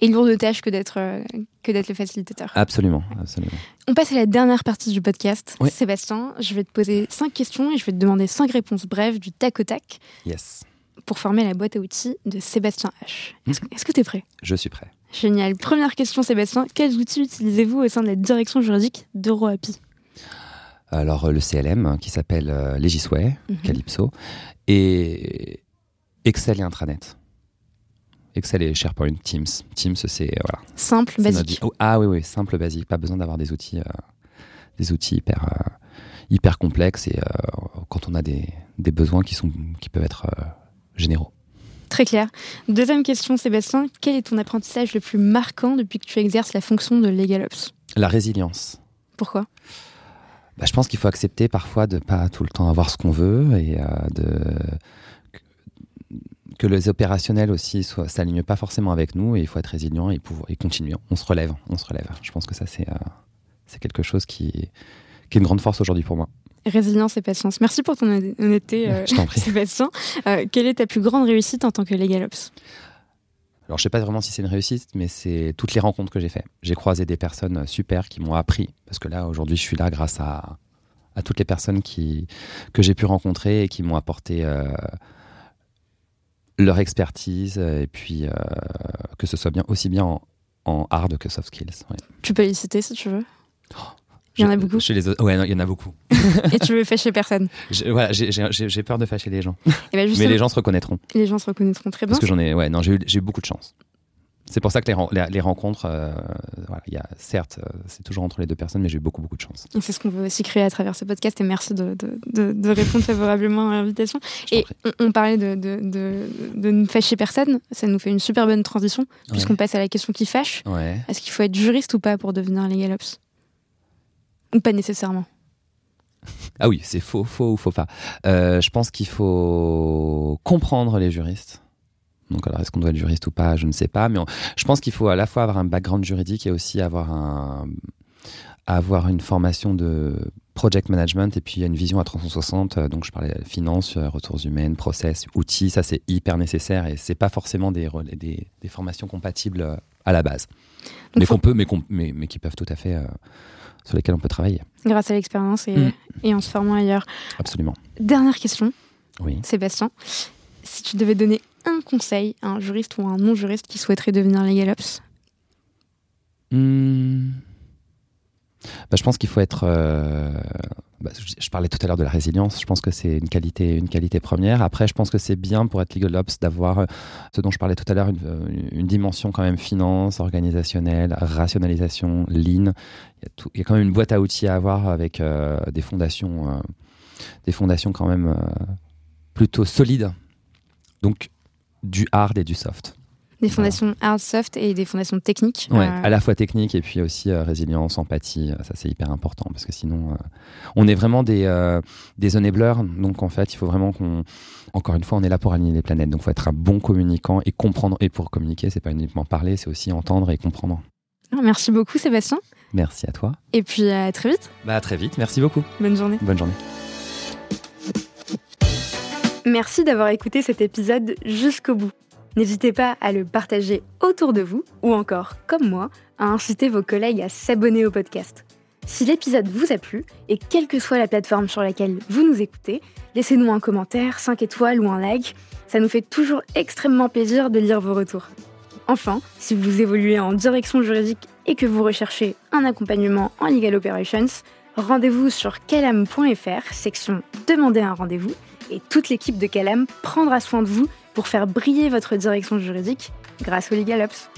et lourde tâche que d'être euh, que d'être le facilitateur. Absolument, absolument. On passe à la dernière partie du podcast. Oui. Sébastien, je vais te poser cinq questions et je vais te demander cinq réponses brèves du tac au tac. Yes. Pour former la boîte à outils de Sébastien H. Est-ce est que tu es prêt? Je suis prêt. Génial. Première question, Sébastien. Quels outils utilisez-vous au sein de la direction juridique d'EuroAPI? Alors, le CLM qui s'appelle euh, Legisway, mm -hmm. Calypso, et Excel et Intranet. Excel et SharePoint, Teams. Teams, c'est voilà. Simple, basique. Oh, ah oui, oui, simple, basique. Pas besoin d'avoir des outils, euh, des outils hyper, euh, hyper complexes et euh, quand on a des, des, besoins qui sont, qui peuvent être généraux. Très clair. Deuxième question, Sébastien. Quel est ton apprentissage le plus marquant depuis que tu exerces la fonction de LegalOps La résilience. Pourquoi? Bah, Je pense qu'il faut accepter parfois de pas tout le temps avoir ce qu'on veut et de que les opérationnels aussi ne s'alignent pas forcément avec nous et il faut être résilient et, pouvoir, et continuer. On se relève, on se relève. Je pense que ça, c'est c'est quelque chose qui, qui est une grande force aujourd'hui pour moi. Résilience et patience. Merci pour ton honnêteté, euh, Sébastien. Euh, quelle est ta plus grande réussite en tant que LegalOps alors, je sais pas vraiment si c'est une réussite, mais c'est toutes les rencontres que j'ai faites. J'ai croisé des personnes super qui m'ont appris, parce que là, aujourd'hui, je suis là grâce à, à toutes les personnes qui, que j'ai pu rencontrer et qui m'ont apporté euh, leur expertise, et puis euh, que ce soit bien aussi bien en, en hard que soft skills. Tu peux y citer si tu veux? Oh, il y en a beaucoup. Chez les Ouais, il y en a beaucoup. et tu veux fâcher personne? Voilà, j'ai peur de fâcher les gens. Ben Mais les gens se reconnaîtront. Les gens se reconnaîtront très bien. Parce que j'en ai, ouais, non, j'ai eu, eu, beaucoup de chance. C'est pour ça que les, les, rencontres, euh, voilà, y a, certes, euh, c'est toujours entre les deux personnes, mais j'ai eu beaucoup, beaucoup de chance. C'est ce qu'on veut aussi créer à travers ce podcast. Et merci de, de, de, répondre favorablement à l'invitation. Et on, parlait de, de, ne fâcher personne. Ça nous fait une super bonne transition, puisqu'on passe à la question qui fâche. Est-ce qu'il faut être juriste ou pas pour devenir legal ops? Ou pas nécessairement? Ah oui, c'est faux, faux ou faux pas. Euh, je pense qu'il faut comprendre les juristes. Donc alors est-ce qu'on doit être juriste ou pas, je ne sais pas, mais je pense qu'il faut à la fois avoir un background juridique et aussi avoir un avoir une formation de project management et puis une vision à 360. Donc je parlais finance, ressources humaines, process, outils, ça c'est hyper nécessaire et c'est pas forcément des, des, des, formations compatibles à la base, mais qu'on peut, mais, mais, mais, qui peuvent tout à fait euh, sur lesquels on peut travailler. Grâce à l'expérience et, mm. et, en se formant ailleurs. Absolument. Dernière question, oui. Sébastien. Si tu devais donner conseil à un juriste ou à un non-juriste qui souhaiterait devenir legal ops hmm. bah, Je pense qu'il faut être euh, bah, je parlais tout à l'heure de la résilience. Je pense que c'est une qualité, une qualité première. Après, je pense que c'est bien pour être legal ops d'avoir euh, ce dont je parlais tout à l'heure, une, euh, dimension quand même finance, organisationnelle, rationalisation, lean. Il y a, quand même une boîte à outils à avoir avec des fondations, des fondations quand même plutôt solides. Donc du hard et du soft. Des fondations hard, soft et des fondations techniques. Ouais, euh, à la fois technique et puis aussi euh, résilience, empathie. Euh, ça, c'est hyper important parce que sinon, on est vraiment des, des enablers. Donc, en fait, il faut vraiment qu'on. Encore une fois, on est là pour aligner les planètes. Donc, il faut être un bon communicant et comprendre. Et pour communiquer, c'est pas uniquement parler, c'est aussi entendre et comprendre. Ah, merci beaucoup, Sébastien. Merci à toi. Et puis, à très vite. Bah, à très vite. Merci beaucoup. Bonne journée. Bonne journée. Merci d'avoir écouté cet épisode jusqu'au bout. N'hésitez pas à le partager autour de vous ou encore, comme moi, à inciter vos collègues à s'abonner au podcast. Si l'épisode vous a plu, et quelle que soit la plateforme sur laquelle vous nous écoutez, laissez-nous un commentaire, 5 étoiles ou un like. Ça nous fait toujours extrêmement plaisir de lire vos retours. Enfin, si vous évoluez en direction juridique et que vous recherchez un accompagnement en legal operations, rendez-vous sur calam.fr, section Demander un rendez-vous, et toute l'équipe de Calam prendra soin de vous pour faire briller votre direction juridique grâce au LegalOps.